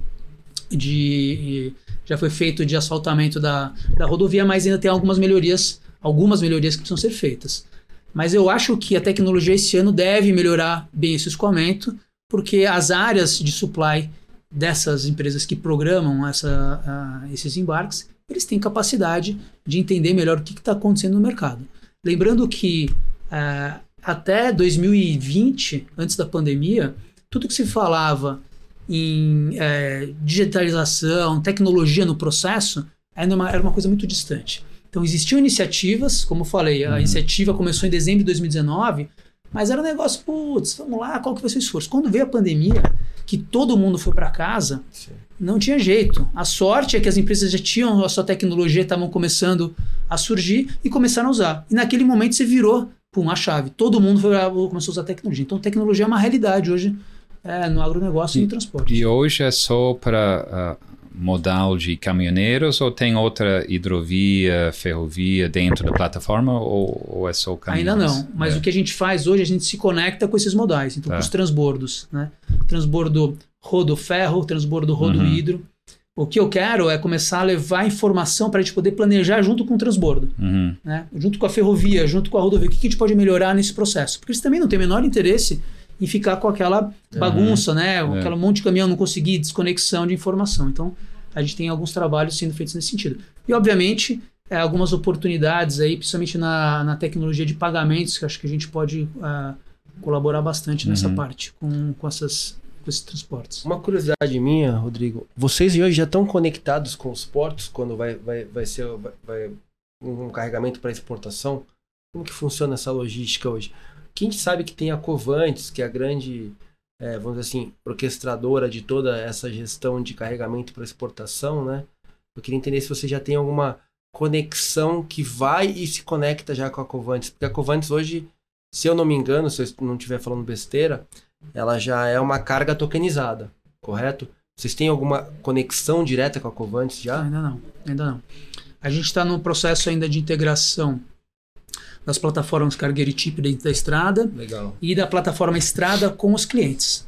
de. Já foi feito de asfaltamento da, da rodovia, mas ainda tem algumas melhorias, algumas melhorias que precisam ser feitas. Mas eu acho que a tecnologia esse ano deve melhorar bem esse escoamento, porque as áreas de supply dessas empresas que programam essa, uh, esses embarques eles têm capacidade de entender melhor o que está acontecendo no mercado. Lembrando que uh, até 2020, antes da pandemia, tudo que se falava em uh, digitalização, tecnologia no processo, era uma, era uma coisa muito distante. Então existiam iniciativas, como eu falei, a uhum. iniciativa começou em dezembro de 2019, mas era um negócio, putz, vamos lá, qual que vai ser o esforço? Quando veio a pandemia, que todo mundo foi para casa, Sim não tinha jeito. A sorte é que as empresas já tinham a sua tecnologia, estavam começando a surgir e começaram a usar. E naquele momento você virou pum, a chave. Todo mundo foi, começou a usar tecnologia. Então, tecnologia é uma realidade hoje é, no agronegócio e, e no transporte. E hoje é só para uh, modal de caminhoneiros ou tem outra hidrovia, ferrovia dentro da plataforma ou, ou é só caminhões? Ainda não, mas é. o que a gente faz hoje, a gente se conecta com esses modais, então tá. com os transbordos. Né? Transbordo rodo ferro, transbordo rodo uhum. O que eu quero é começar a levar informação para a gente poder planejar junto com o transbordo, uhum. né? junto com a ferrovia, junto com a rodovia. O que a gente pode melhorar nesse processo? Porque eles também não têm o menor interesse em ficar com aquela bagunça, uhum. né? É. Aquela monte de caminhão não conseguir desconexão de informação. Então, a gente tem alguns trabalhos sendo feitos nesse sentido. E, obviamente, é, algumas oportunidades aí, principalmente na, na tecnologia de pagamentos, que acho que a gente pode uh, colaborar bastante nessa uhum. parte com, com essas com esses transportes. Uma curiosidade minha, Rodrigo, vocês hoje já estão conectados com os portos quando vai, vai, vai ser vai, vai um carregamento para exportação? Como que funciona essa logística hoje? Quem sabe que tem a Covantes, que é a grande, é, vamos dizer assim, orquestradora de toda essa gestão de carregamento para exportação, né? Eu queria entender se você já tem alguma conexão que vai e se conecta já com a Covantes, porque a Covantes hoje, se eu não me engano, se eu não estiver falando besteira, ela já é uma carga tokenizada, correto? Vocês têm alguma conexão direta com a Covantes já? Ainda não, ainda não. A gente está no processo ainda de integração das plataformas Cargueiro e Chip dentro da estrada Legal. e da plataforma Estrada com os clientes.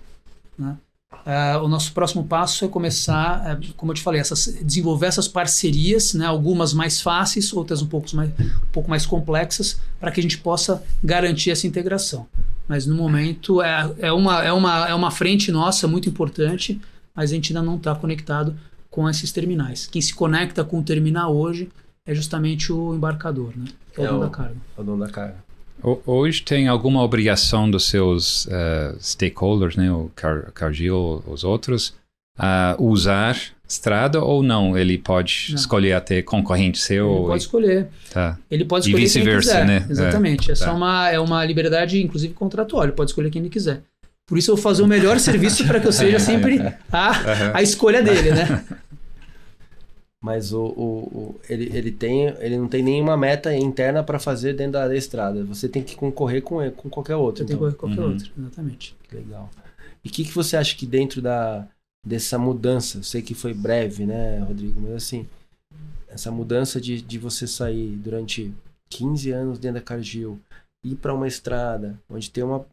Né? Uh, o nosso próximo passo é começar, uh, como eu te falei, essas, desenvolver essas parcerias, né, algumas mais fáceis, outras um pouco mais, um pouco mais complexas, para que a gente possa garantir essa integração. Mas no momento é, é, uma, é, uma, é uma frente nossa muito importante, mas a gente ainda não está conectado com esses terminais. Quem se conecta com o terminal hoje é justamente o embarcador, né? É o é dono o, da carga. É o dono da carga. Hoje tem alguma obrigação dos seus uh, stakeholders, né, o Car Cargill, os outros, a uh, usar estrada ou não? Ele pode não. escolher até concorrente seu? Ele pode escolher. Tá. Ele pode escolher e vice-versa, né? Exatamente. É, é só tá. uma, é uma liberdade, inclusive, contratual. Ele pode escolher quem ele quiser. Por isso eu vou fazer o melhor serviço para que eu seja sempre a, a escolha dele, né? Mas o, o, o, ele, ele, tem, ele não tem nenhuma meta interna para fazer dentro da estrada. Você tem que concorrer com, com qualquer outro. Você então. tem que então. concorrer com qualquer uhum. outro, exatamente. Legal. E o que, que você acha que dentro da, dessa mudança. Eu sei que foi breve, né, Rodrigo? Mas assim, essa mudança de, de você sair durante 15 anos dentro da Cargill, ir para uma estrada onde tem uma,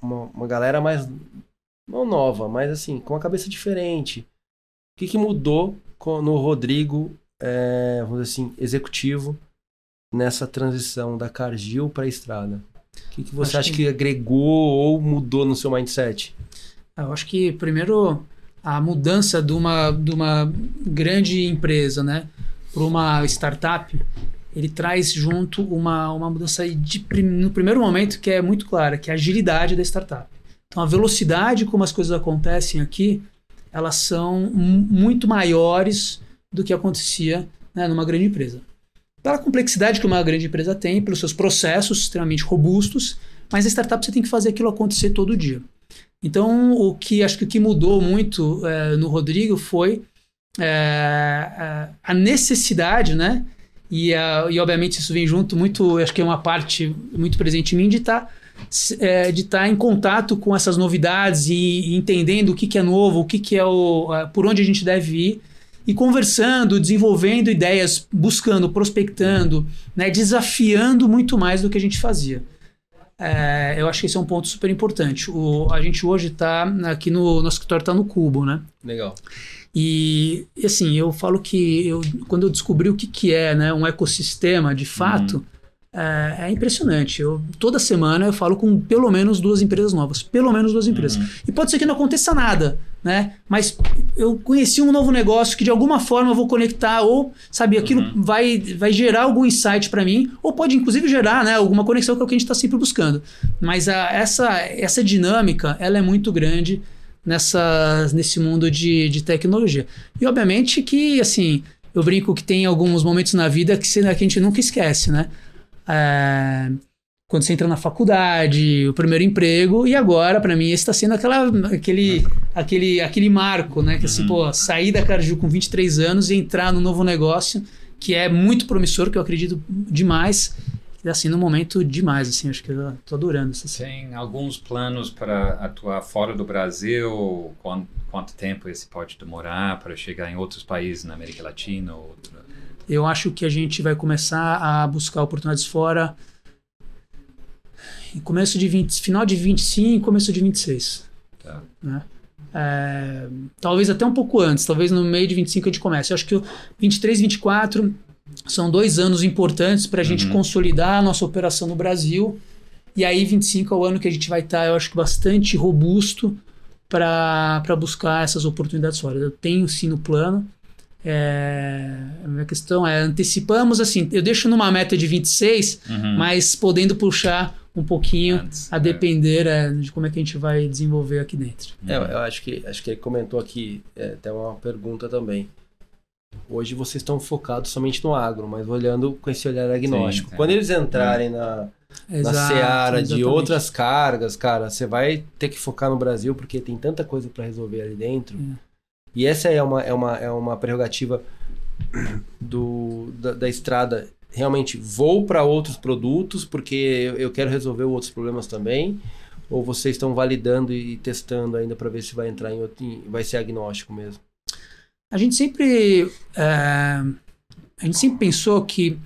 uma, uma, galera mais. não nova, mas assim, com a cabeça diferente. O que, que mudou no Rodrigo, é, vamos dizer assim, executivo, nessa transição da Cargill para a estrada? O que, que você acha que... que agregou ou mudou no seu mindset? Ah, eu acho que, primeiro, a mudança de uma, de uma grande empresa né, para uma startup, ele traz junto uma, uma mudança de, no primeiro momento que é muito clara, que é a agilidade da startup. Então, a velocidade como as coisas acontecem aqui, elas são muito maiores do que acontecia né, numa grande empresa. Pela complexidade que uma grande empresa tem, pelos seus processos extremamente robustos, mas a startup você tem que fazer aquilo acontecer todo dia. Então, o que acho que o que mudou muito é, no Rodrigo foi é, a necessidade, né? E, e obviamente isso vem junto muito, acho que é uma parte muito presente em mim de estar tá, é, de estar tá em contato com essas novidades e, e entendendo o que, que é novo, o que, que é o, por onde a gente deve ir e conversando, desenvolvendo ideias, buscando, prospectando, né, desafiando muito mais do que a gente fazia. É, eu acho que esse é um ponto super importante. O, a gente hoje está aqui no nosso escritório está no Cubo, né? Legal. E, assim, eu falo que eu, quando eu descobri o que, que é né, um ecossistema de fato, uhum. É, é, impressionante. Eu, toda semana eu falo com pelo menos duas empresas novas. Pelo menos duas empresas. Uhum. E pode ser que não aconteça nada, né? Mas eu conheci um novo negócio que de alguma forma eu vou conectar, ou, sabe, aquilo uhum. vai, vai gerar algum insight para mim, ou pode inclusive gerar né, alguma conexão que é o que a gente está sempre buscando. Mas a, essa, essa dinâmica, ela é muito grande nessa, nesse mundo de, de tecnologia. E obviamente que, assim, eu brinco que tem alguns momentos na vida que, que a gente nunca esquece, né? É, quando você entra na faculdade, o primeiro emprego, e agora, para mim, esse está sendo aquela, aquele, aquele, aquele marco, né? Que assim, uhum. pô, sair da Carju com 23 anos e entrar no novo negócio, que é muito promissor, que eu acredito demais, assim, no momento demais, assim, acho que eu tô adorando isso. Tem alguns planos para atuar fora do Brasil? Quanto, quanto tempo esse pode demorar para chegar em outros países na América Latina? Outra... Eu acho que a gente vai começar a buscar oportunidades fora em começo de 20, final de 25, começo de 26. Tá. Né? É, talvez até um pouco antes, talvez no meio de 25 a gente comece. Eu acho que o 23, 24 são dois anos importantes para a gente uhum. consolidar a nossa operação no Brasil. E aí, 25 é o ano que a gente vai estar, tá, eu acho que bastante robusto para buscar essas oportunidades fora. Eu tenho sim no plano. É, a minha questão é, antecipamos assim, eu deixo numa meta de 26, uhum. mas podendo puxar um pouquinho Antes, a é. depender é. É, de como é que a gente vai desenvolver aqui dentro. É, eu acho que acho que ele comentou aqui, é, até uma pergunta também. Hoje vocês estão focados somente no agro, mas olhando com esse olhar agnóstico. Sim, é. Quando eles entrarem na, Exato, na seara exatamente. de outras cargas, cara, você vai ter que focar no Brasil porque tem tanta coisa para resolver ali dentro. É. E essa é uma, é uma, é uma prerrogativa do, da, da estrada. Realmente, vou para outros produtos porque eu quero resolver outros problemas também. Ou vocês estão validando e testando ainda para ver se vai entrar em outro, vai ser agnóstico mesmo? A gente sempre, é, a gente sempre pensou que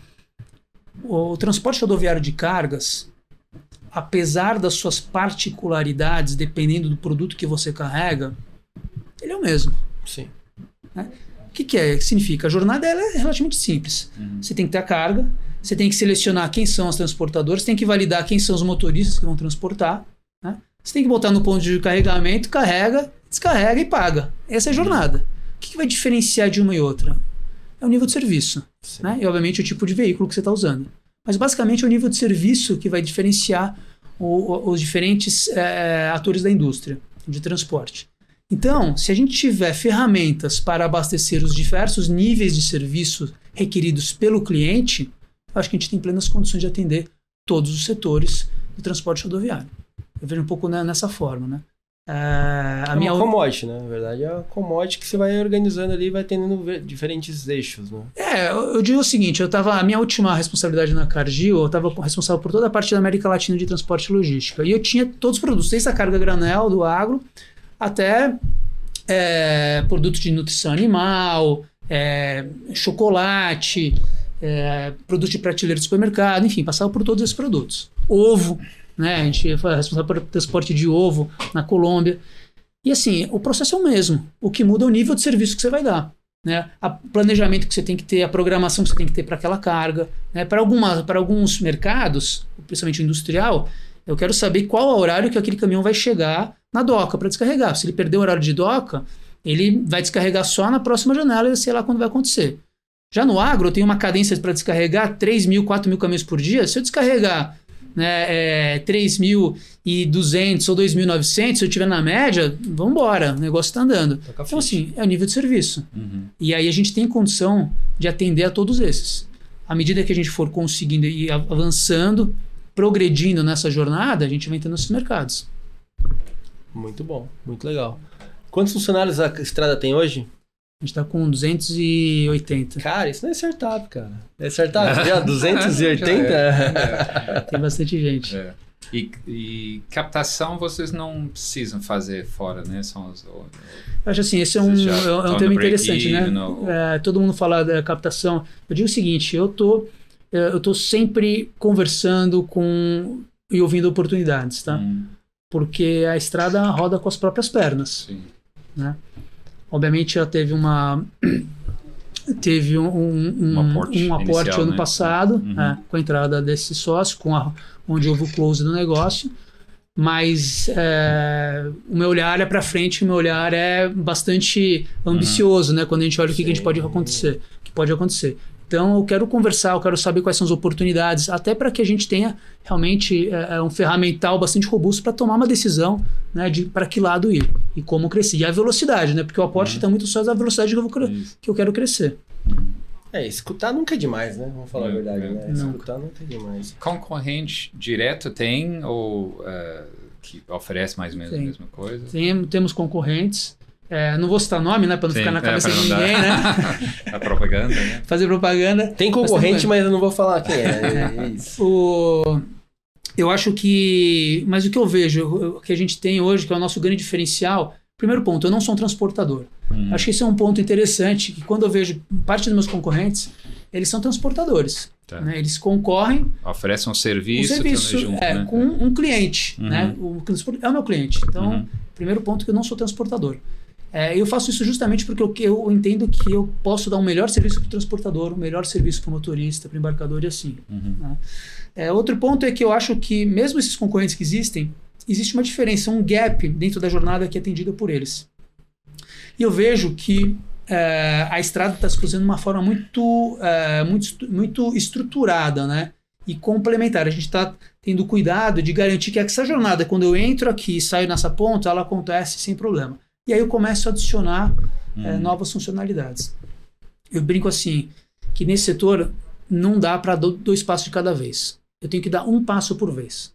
o transporte rodoviário de cargas, apesar das suas particularidades, dependendo do produto que você carrega, ele é o mesmo. Sim. Né? O que, que é? que significa? A jornada é relativamente simples. Uhum. Você tem que ter a carga, você tem que selecionar quem são os transportadores, tem que validar quem são os motoristas que vão transportar. Né? Você tem que botar no ponto de carregamento, carrega, descarrega e paga. Essa é a jornada. O que, que vai diferenciar de uma e outra? É o nível de serviço. Né? E, obviamente, o tipo de veículo que você está usando. Mas, basicamente, é o nível de serviço que vai diferenciar o, os diferentes é, atores da indústria de transporte. Então, se a gente tiver ferramentas para abastecer os diversos níveis de serviço requeridos pelo cliente, acho que a gente tem plenas condições de atender todos os setores do transporte rodoviário. Eu vejo um pouco né, nessa forma, né? Uh, a é minha uma commodity, né? Na verdade, é a commodity que você vai organizando ali e vai tendo diferentes eixos, né? É, eu, eu digo o seguinte, eu tava, a minha última responsabilidade na Cargill, eu estava responsável por toda a parte da América Latina de transporte e logística. E eu tinha todos os produtos, desde a carga granel do agro até é, produtos de nutrição animal, é, chocolate, é, produtos de prateleira de supermercado, enfim, passava por todos esses produtos. Ovo, né? A gente foi responsável por transporte de ovo na Colômbia. E assim, o processo é o mesmo. O que muda é o nível de serviço que você vai dar. Né? O planejamento que você tem que ter, a programação que você tem que ter para aquela carga. Né? Para alguns mercados, principalmente industrial, eu quero saber qual é o horário que aquele caminhão vai chegar na doca para descarregar. Se ele perder o horário de doca, ele vai descarregar só na próxima janela e sei lá quando vai acontecer. Já no agro, eu tenho uma cadência para descarregar 3 mil, 4 mil caminhões por dia. Se eu descarregar né, é, 3.200 ou 2.900, se eu estiver na média, vamos embora, o negócio está andando. Então, assim, é o nível de serviço. Uhum. E aí a gente tem condição de atender a todos esses. À medida que a gente for conseguindo ir avançando, progredindo nessa jornada, a gente vai entrando nesses mercados. Muito bom, muito legal. Quantos funcionários a estrada tem hoje? A gente tá com 280. Cara, isso não é startup, cara. É startup, já? 280? É, é. Tem bastante gente. É. E, e, captação vocês não precisam fazer fora, né? São os, Eu acho assim, esse é um, é um tema interessante, né? É, todo mundo fala da captação. Eu digo o seguinte, eu tô, é, eu tô sempre conversando com e ouvindo oportunidades, tá? Hum. Porque a estrada roda com as próprias pernas. Sim. Né? Obviamente ela teve uma teve um, um, um aporte, um aporte inicial, ano né? passado uhum. é, com a entrada desse sócio, com a, onde houve o close do negócio. Mas é, o meu olhar é para frente, o meu olhar é bastante ambicioso, uhum. né? Quando a gente olha o que, que a gente pode acontecer, que pode acontecer. Então eu quero conversar, eu quero saber quais são as oportunidades, até para que a gente tenha realmente é, é um ferramental bastante robusto para tomar uma decisão né, de para que lado ir e como crescer. E a velocidade, né? Porque o aporte está uhum. muito só da velocidade que eu, vou, que eu quero crescer. É, escutar nunca é demais, né? Vamos falar é, a verdade, é. né? Escutar nunca é demais. Concorrente direto tem ou uh, que oferece mais ou menos tem. a mesma coisa? Tem, temos concorrentes. É, não vou citar nome, né? Para não Sim, ficar na é, cabeça é, de ninguém, né? a propaganda, né? Fazer propaganda. Tem concorrente, mas, mas eu não vou falar quem é. é isso. o... Eu acho que. Mas o que eu vejo, o que a gente tem hoje, que é o nosso grande diferencial. Primeiro ponto, eu não sou um transportador. Hum. Acho que esse é um ponto interessante, que quando eu vejo parte dos meus concorrentes, eles são transportadores. Tá. Né? Eles concorrem. Oferecem um serviço, um serviço junto, é, né? com um cliente. Uhum. Né? O, é o meu cliente. Então, uhum. primeiro ponto que eu não sou transportador. É, eu faço isso justamente porque eu, eu, entendo que eu posso dar um melhor serviço para o transportador, um melhor serviço para o motorista, para o embarcador e assim. Uhum. Né? É, outro ponto é que eu acho que, mesmo esses concorrentes que existem, existe uma diferença, um gap dentro da jornada que é atendida por eles. E eu vejo que é, a estrada está se fazendo de uma forma muito, é, muito, muito estruturada, né? E complementar. A gente está tendo cuidado de garantir que essa jornada, quando eu entro aqui e saio nessa ponta, ela acontece sem problema. E aí eu começo a adicionar hum. é, novas funcionalidades. Eu brinco assim, que nesse setor não dá para dois passos de cada vez. Eu tenho que dar um passo por vez.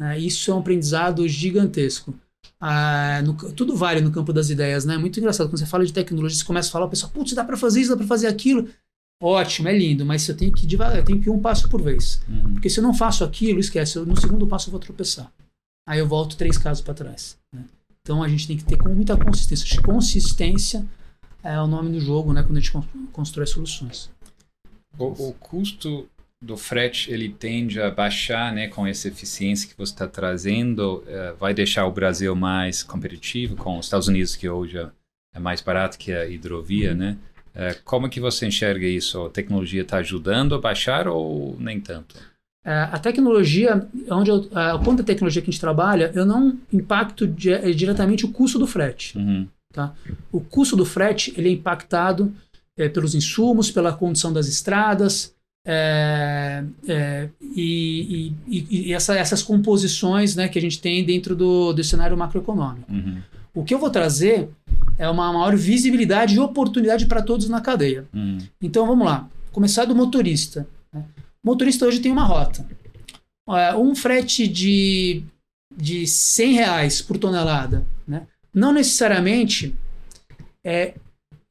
É, isso é um aprendizado gigantesco. Ah, no, tudo vale no campo das ideias, né? Muito engraçado. Quando você fala de tecnologia, você começa a falar, o pessoal, putz, dá para fazer isso, dá para fazer aquilo. Ótimo, é lindo, mas eu tenho que devagar, eu tenho que ir um passo por vez. Uhum. Porque se eu não faço aquilo, esquece, eu, no segundo passo eu vou tropeçar. Aí eu volto três casos para trás. Então a gente tem que ter com muita consistência. Consistência é o nome do jogo, né? Quando a gente constrói soluções. O, o custo do frete ele tende a baixar, né? Com essa eficiência que você está trazendo, uh, vai deixar o Brasil mais competitivo com os Estados Unidos que hoje é mais barato que a hidrovia, uhum. né? Uh, como que você enxerga isso? A tecnologia está ajudando a baixar ou nem tanto? É, a tecnologia, onde eu, a ponto da tecnologia que a gente trabalha, eu não impacto di é, diretamente o custo do frete. Uhum. Tá? O custo do frete ele é impactado é, pelos insumos, pela condição das estradas é, é, e, e, e essa, essas composições né, que a gente tem dentro do, do cenário macroeconômico. Uhum. O que eu vou trazer é uma maior visibilidade e oportunidade para todos na cadeia. Uhum. Então vamos lá. Começar do motorista. O motorista hoje tem uma rota. Um frete de, de 100 reais por tonelada, né? não necessariamente é,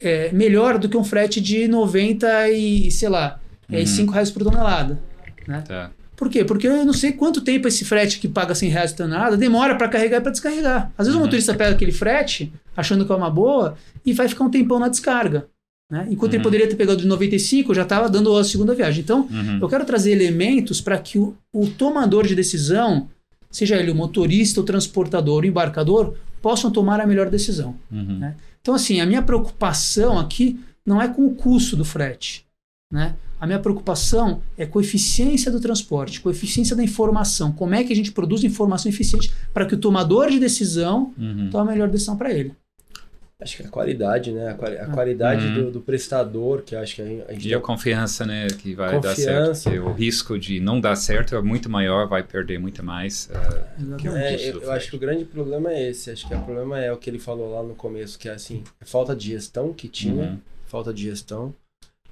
é melhor do que um frete de 90 e, sei lá, é uhum. é 5 reais por tonelada. Né? Tá. Por quê? Porque eu não sei quanto tempo esse frete que paga 100 reais nada demora para carregar e para descarregar. Às vezes Uhum. o motorista pega aquele frete, achando que é uma boa, e vai ficar um tempão na descarga. Né? Enquanto ele Uhum. poderia ter pegado de 95, já estava dando a segunda viagem. Então, Uhum. eu quero trazer elementos para que o, o tomador de decisão, seja ele o motorista, o transportador, o embarcador, possam tomar a melhor decisão. Uhum. né? Então, assim, a minha preocupação aqui não é com o custo do frete. Né? A minha preocupação é com a eficiência do transporte, com a eficiência da informação. Como é que a gente produz informação eficiente para que o tomador de decisão Uhum. tome a melhor decisão para ele. Acho que a qualidade, né? A, quali- a qualidade Uhum. do, do prestador, que acho que a gente, E a confiança, né, que vai dar Confiança. certo. Porque o risco de não dar certo é muito maior, vai perder muito mais. Exatamente. É, custo eu, eu acho que o grande problema é esse. Acho que o problema é o que ele falou lá no começo, que é assim, a falta de gestão que tinha, Uhum. falta de gestão,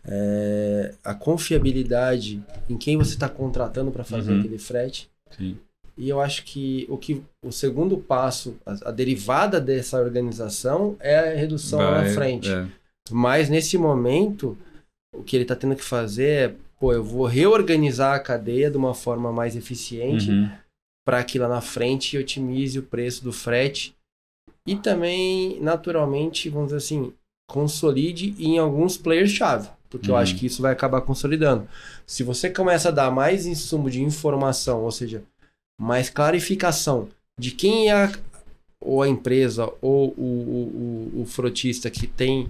é, a confiabilidade em quem você está contratando para fazer Uhum. aquele frete. Sim. E eu acho que o que o segundo passo, a, a derivada dessa organização é a redução lá Vai, na frente. é. Mas nesse momento, o que ele está tendo que fazer é, pô, eu vou reorganizar a cadeia de uma forma mais eficiente Uhum. para que lá na frente otimize o preço do frete e também, naturalmente, vamos dizer assim, consolide em alguns players-chave, porque eu Uhum. acho que isso vai acabar consolidando. Se você começa a dar mais insumo de informação, ou seja, mais clarificação de quem é a, ou a empresa ou o, o, o, o frotista que tem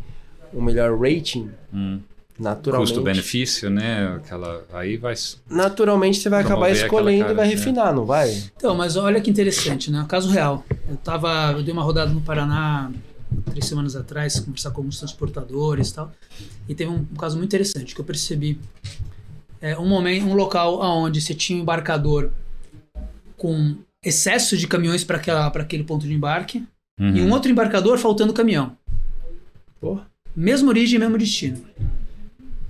o melhor rating, Hum. naturalmente, Custo-benefício, né? Aquela, aí vai. naturalmente você vai acabar escolhendo cara, e vai né? refinar, não vai? Então, mas olha que interessante, né? Caso real. Eu tava, eu dei uma rodada no Paraná três semanas atrás, conversar com alguns transportadores e tal, e teve um, um caso muito interessante que eu percebi. É, um momento, um local onde você tinha um embarcador com excesso de caminhões para aquele ponto de embarque Uhum. e um outro embarcador faltando caminhão. Pô, Mesma origem, mesmo destino.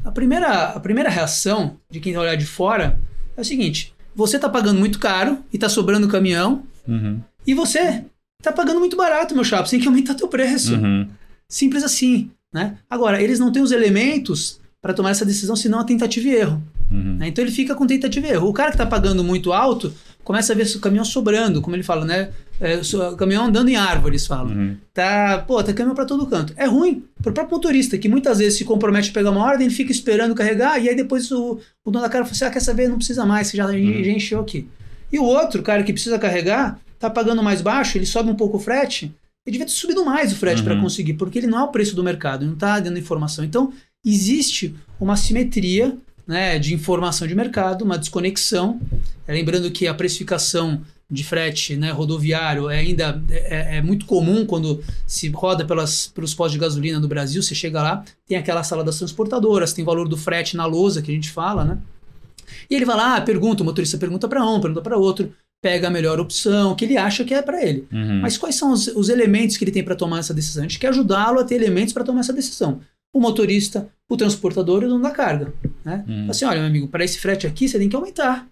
A primeira, a primeira reação de quem tá olhar de fora é o seguinte: você tá pagando muito caro e tá sobrando caminhão, Uhum. e você tá pagando muito barato, meu chapa, você tem que aumentar teu preço. Uhum. Simples assim, né? Agora, eles não têm os elementos para tomar essa decisão, senão a tentativa e erro. Uhum. né? Então ele fica com tentativa e erro. O cara que tá pagando muito alto começa a ver o caminhão sobrando, como ele fala, né? É, so- caminhão andando em árvores, fala. Uhum. Tá, pô, tá caminhão pra todo canto. É ruim pro próprio motorista, que muitas vezes se compromete a pegar uma ordem, ele fica esperando carregar, e aí depois o, o dono da cara fala assim: ah, quer saber? Não precisa mais, você já, já encheu aqui. E o outro, cara que precisa carregar, tá pagando mais baixo, ele sobe um pouco o frete, ele devia ter subido mais o frete Uhum. conseguir, porque ele não é o preço do mercado, não tá dando informação. Então, existe uma simetria né, de informação de mercado, uma desconexão. É, Lembrando que a precificação de frete né, rodoviário é ainda é, é muito comum quando se roda pelas, pelos postos de gasolina no Brasil, você chega lá, tem aquela sala das transportadoras, tem o valor do frete na lousa que a gente fala, né? E ele vai lá, pergunta, o motorista pergunta para um, pergunta para outro, pega a melhor opção, que ele acha que é para ele. Uhum. Mas quais são os, os elementos que ele tem para tomar essa decisão? A gente quer ajudá-lo a ter elementos para tomar essa decisão. O motorista, o transportador e o dono da carga. Né? Hum. Assim, olha, meu amigo, para esse frete aqui você tem que aumentar.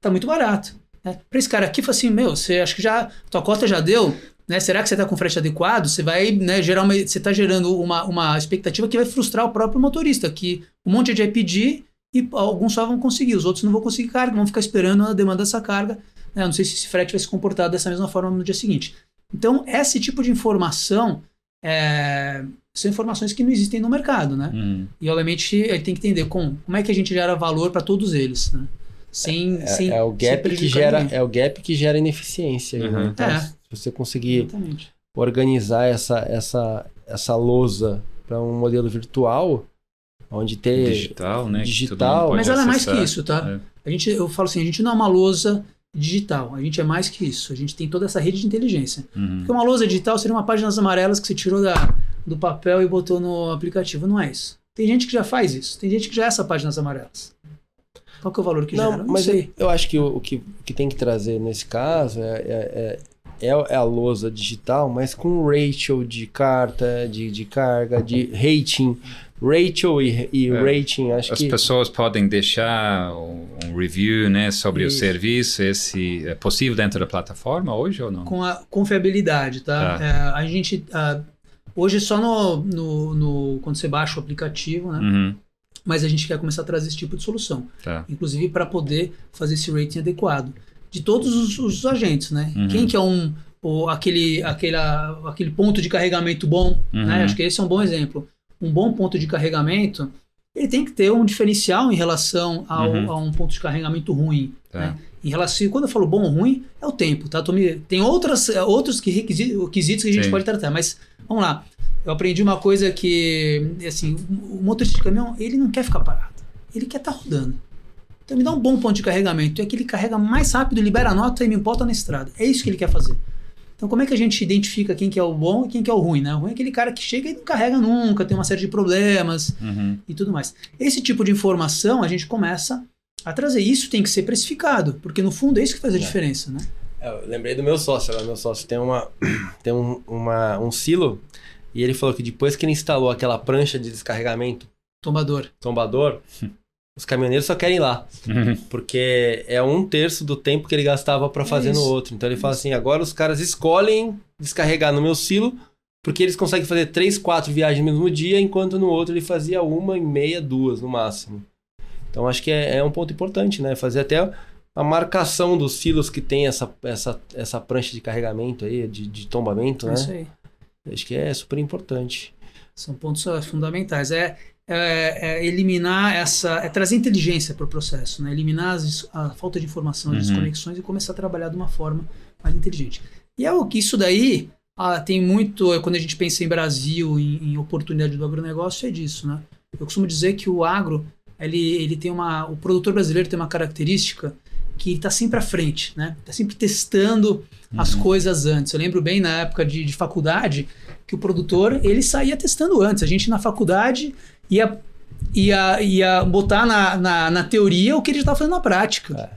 Tá muito barato. Né? Para esse cara aqui, fala assim, meu, você acha que já tua cota já deu? Né? Será que você está com frete adequado? Você vai né, gerar uma, você está gerando uma, uma expectativa que vai frustrar o próprio motorista, que um monte de vai pedir e alguns só vão conseguir, os outros não vão conseguir carga, vão ficar esperando a demanda dessa carga. né? Não sei se esse frete vai se comportar dessa mesma forma no dia seguinte. Então, esse tipo de informação é, são informações que não existem no mercado, né? Uhum. E obviamente ele tem que entender com, como é que a gente gera valor para todos eles, né? Sem, É, sem é o sem gap que gera ninguém. é o gap que gera ineficiência. né? Uhum. Então, É. se você conseguir Exatamente. organizar essa essa essa lousa para um modelo virtual, onde ter Digital, né? digital. Mas ela é mais que isso, tá? É. A gente, eu falo assim, a gente não é uma lousa digital, a gente é mais que isso. A gente tem toda essa rede de inteligência. Uhum. Porque uma lousa digital seria uma páginas amarelas que você tirou da, do papel e botou no aplicativo. Não é isso. Tem gente que já faz isso. Tem gente que já é essa páginas amarelas. Qual que é o valor que Não, gera? Não mas sei. eu, eu acho que o, o que, o que tem que trazer nesse caso é, é, é, é a lousa digital, mas com ratio de carta, de, de carga, de rating. Ratio e, e É. rating, acho As que. pessoas podem deixar um review né, sobre Isso. o serviço. Esse é possível dentro da plataforma hoje ou não? Com a confiabilidade, tá? Tá. É, a gente. hoje só no, no, no- Quando você baixa o aplicativo, né? Uhum. mas a gente quer começar a trazer esse tipo de solução. Tá. Inclusive para poder fazer esse rating adequado. De todos os, os agentes, né? Uhum. Quem que é um, o, aquele, aquele, aquele ponto de carregamento bom, Uhum. né? Acho que esse é um bom exemplo. Um bom ponto de carregamento, ele tem que ter um diferencial em relação ao, Uhum. a um ponto de carregamento ruim. Tá. Né? Em relação, quando eu falo bom ou ruim, é o tempo, tá? Me- tem outras, é, outros que requisitos, quesitos que a gente Sim. pode tratar, mas vamos lá. Eu aprendi uma coisa que, assim, o motorista de caminhão, ele não quer ficar parado. Ele quer estar rodando. Então me dá um bom ponto de carregamento. É que ele carrega mais rápido, libera a nota e me bota na estrada. É isso que ele quer fazer. Então como é que a gente identifica quem que é o bom e quem que é o ruim, né? O ruim é aquele cara que chega e não carrega nunca, tem uma série de problemas Uhum. e tudo mais. Esse tipo de informação a gente começa a trazer. Isso tem que ser precificado, porque no fundo é isso que faz a É. diferença, né? É, Eu lembrei do meu sócio, lá, meu sócio tem, uma, tem um, uma, um silo e ele falou que depois que ele instalou aquela prancha de descarregamento Tombador. tombador, os caminhoneiros só querem ir lá, Uhum. porque é um terço do tempo que ele gastava para É fazer no isso. outro. Então ele fala assim: agora os caras escolhem descarregar no meu silo, porque eles conseguem fazer três, quatro viagens no mesmo dia, enquanto no outro ele fazia uma e meia, duas no máximo. Então acho que é, é um ponto importante, né? Fazer até a marcação dos silos que tem essa, essa, essa prancha de carregamento aí, de, de tombamento, É né? isso aí. Acho que é super importante. São pontos fundamentais. É, é- é eliminar essa. É trazer inteligência para o processo, né? Eliminar as- a falta de informação, as Uhum. desconexões e começar a trabalhar de uma forma mais inteligente. E é o que isso daí ah, tem muito. é, Quando a gente pensa em Brasil, em, em oportunidade do agronegócio, é disso, né? Eu costumo dizer que o agro, ele, ele tem uma. O produtor brasileiro tem uma característica que está sempre à frente, né? Está sempre testando as Uhum. coisas antes. Eu lembro bem na época de, de faculdade que o produtor ele saía testando antes. A gente na faculdade ia, ia, ia botar na, na, na teoria o que ele já estava fazendo na prática.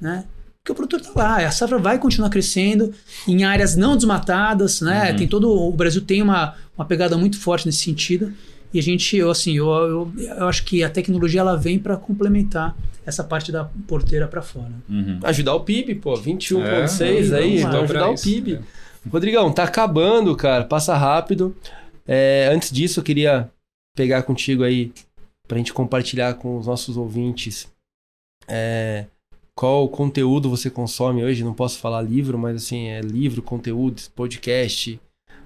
Né? Porque o produtor está lá, a safra vai continuar crescendo em áreas não desmatadas, né? Uhum. Tem todo o Brasil tem uma, uma pegada muito forte nesse sentido. E a gente, eu, assim, eu, eu, eu acho que a tecnologia ela vem para complementar essa parte da porteira para fora. Uhum. Ajudar o PIB, pô, 21,6 É, aí, vamos então ajudar o PIB. é. Rodrigão, tá acabando, cara. Passa rápido. É, antes disso, eu queria pegar contigo aí pra gente compartilhar com os nossos ouvintes é, qual conteúdo você consome hoje. Não posso falar livro, mas assim, é livro, conteúdo, podcast,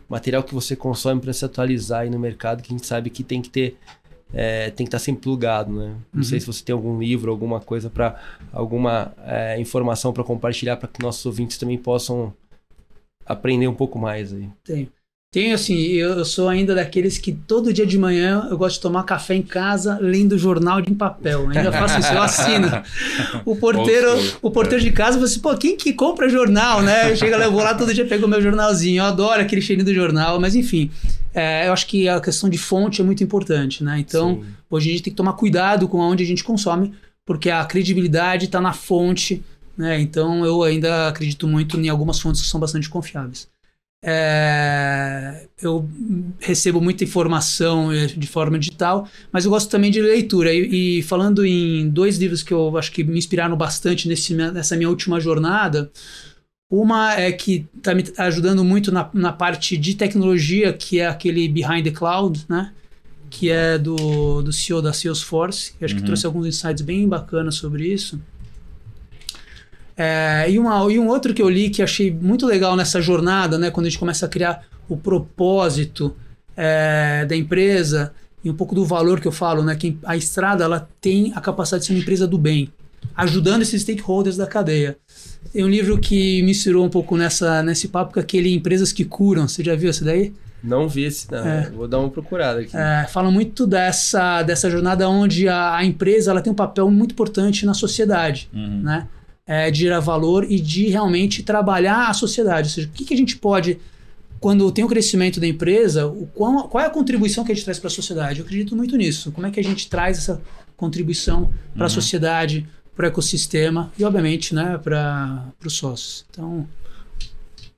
material que você consome para se atualizar aí no mercado, que a gente sabe que tem que ter. é, tem que estar sempre plugado, né? Não Uhum. sei se você tem algum livro, alguma coisa para alguma é, informação para compartilhar para que nossos ouvintes também possam aprender um pouco mais aí. Tenho. Tenho, assim, eu, eu sou ainda daqueles que todo dia de manhã eu gosto de tomar café em casa lendo jornal de papel. Ainda faço isso, eu assino. O porteiro, o porteiro de casa, você, pô, quem que compra jornal, né? Chega lá, eu vou lá todo dia, pego o meu jornalzinho. Eu adoro aquele cheirinho do jornal, mas enfim. é, eu acho que a questão de fonte é muito importante, né? Então, Sim. hoje a gente tem que tomar cuidado com onde a gente consome, porque a credibilidade está na fonte, né? Então eu ainda acredito muito em algumas fontes que são bastante confiáveis. É, eu recebo muita informação eh, de forma digital, mas eu gosto também de leitura. E, e falando em dois livros que eu acho que me inspiraram bastante nesse, nessa minha última jornada, uma é que está me ajudando muito na, na parte de tecnologia, que é aquele Behind the Cloud, né? Que é do, do CEO da Salesforce. que acho que Uhum. trouxe alguns insights bem bacanas sobre isso. É, e, uma, e um outro que eu li que achei muito legal nessa jornada, né? Quando a gente começa a criar o propósito é, da empresa e um pouco do valor que eu falo, né? Que a estrada ela tem a capacidade de ser uma empresa do bem, ajudando esses stakeholders da cadeia. Tem um livro que me inspirou um pouco nessa, nesse papo, que é aquele Empresas que Curam. Você já viu esse daí? Não vi esse, não. É. Vou dar uma procurada aqui. É, fala muito dessa, dessa jornada onde a, a empresa ela tem um papel muito importante na sociedade, Uhum. né? É, de gerar valor e de realmente trabalhar a sociedade. Ou seja, o que, que a gente pode, quando tem o crescimento da empresa, o qual, qual é a contribuição que a gente traz para a sociedade? Eu acredito muito nisso. Como é que a gente traz essa contribuição para a Uhum. sociedade, para o ecossistema e, obviamente, né, para os sócios. Então,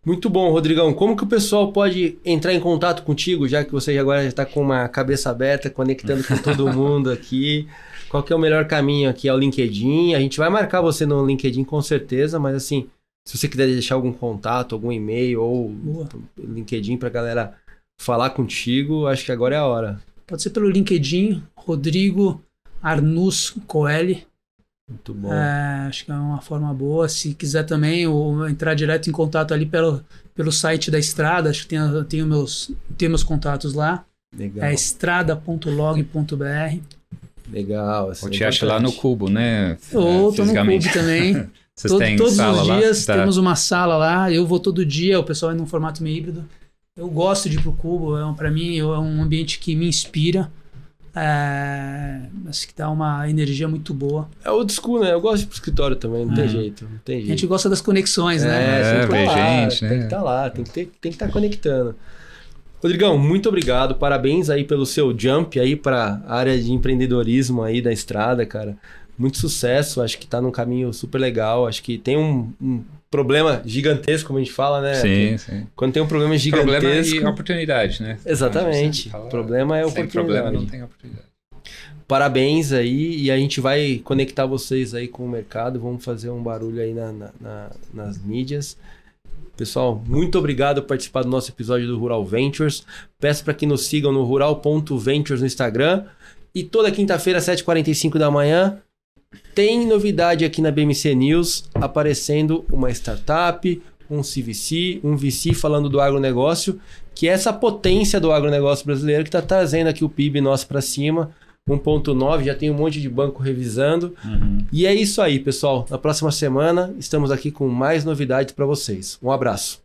Muito bom, Rodrigão. Como que o pessoal pode entrar em contato contigo, já que você agora já está com uma cabeça aberta, conectando com todo mundo aqui? Qual que é o melhor caminho aqui? É o LinkedIn. A gente vai marcar você no LinkedIn com certeza, mas assim, se você quiser deixar algum contato, algum e-mail ou Boa. LinkedIn para galera falar contigo, acho que agora é a hora. Pode ser pelo LinkedIn, Rodrigo Arnus Coeli. Muito bom. É, acho que é uma forma boa. Se quiser também ou entrar direto em contato ali pelo, pelo site da Estrada, acho que tem, tem, meus, tem meus contatos lá. Legal. É estrada.log.br. Legal. Ou assim, te acha lá no. Cubo, né? Ou tô no clube também. Vocês Todo- têm todos sala os lá? dias Tá. temos uma sala lá. Eu vou todo dia, o pessoal é num formato meio híbrido. Eu gosto de ir pro Cubo, é um, para mim é um ambiente que me inspira. É, acho que dá uma energia muito boa. É old school, né? Eu gosto de ir pro escritório também, não tem É. jeito. Não tem A jeito. gente gosta das conexões, né? É, sempre ver tá lá, gente, tem né? que estar lá, tem que tem que estar conectando. Rodrigão, muito obrigado, parabéns aí pelo seu jump aí para a área de empreendedorismo aí da estrada, cara. Muito sucesso, acho que tá num caminho super legal, acho que tem um, um problema gigantesco, como a gente fala, né? Sim, sim. Quando tem um problema gigantesco... Problema e oportunidade, né? Exatamente. Fala- problema é Sem oportunidade. problema não tem oportunidade. Parabéns aí e a gente vai conectar vocês aí com o mercado. Vamos fazer um barulho aí na- na- na- nas mídias. Pessoal, muito obrigado por participar do nosso episódio do Rural Ventures. Peço para que nos sigam no rural.ventures no Instagram. E toda quinta-feira, às 7h45 da manhã, tem novidade aqui na BMC News aparecendo uma startup, um CVC, um VC falando do agronegócio, que é essa potência do agronegócio brasileiro que está trazendo aqui o PIB nosso para cima. 1.9, já tem um monte de banco revisando. Uhum. E é isso aí, pessoal. Na próxima semana estamos aqui com mais novidades para vocês. Um abraço.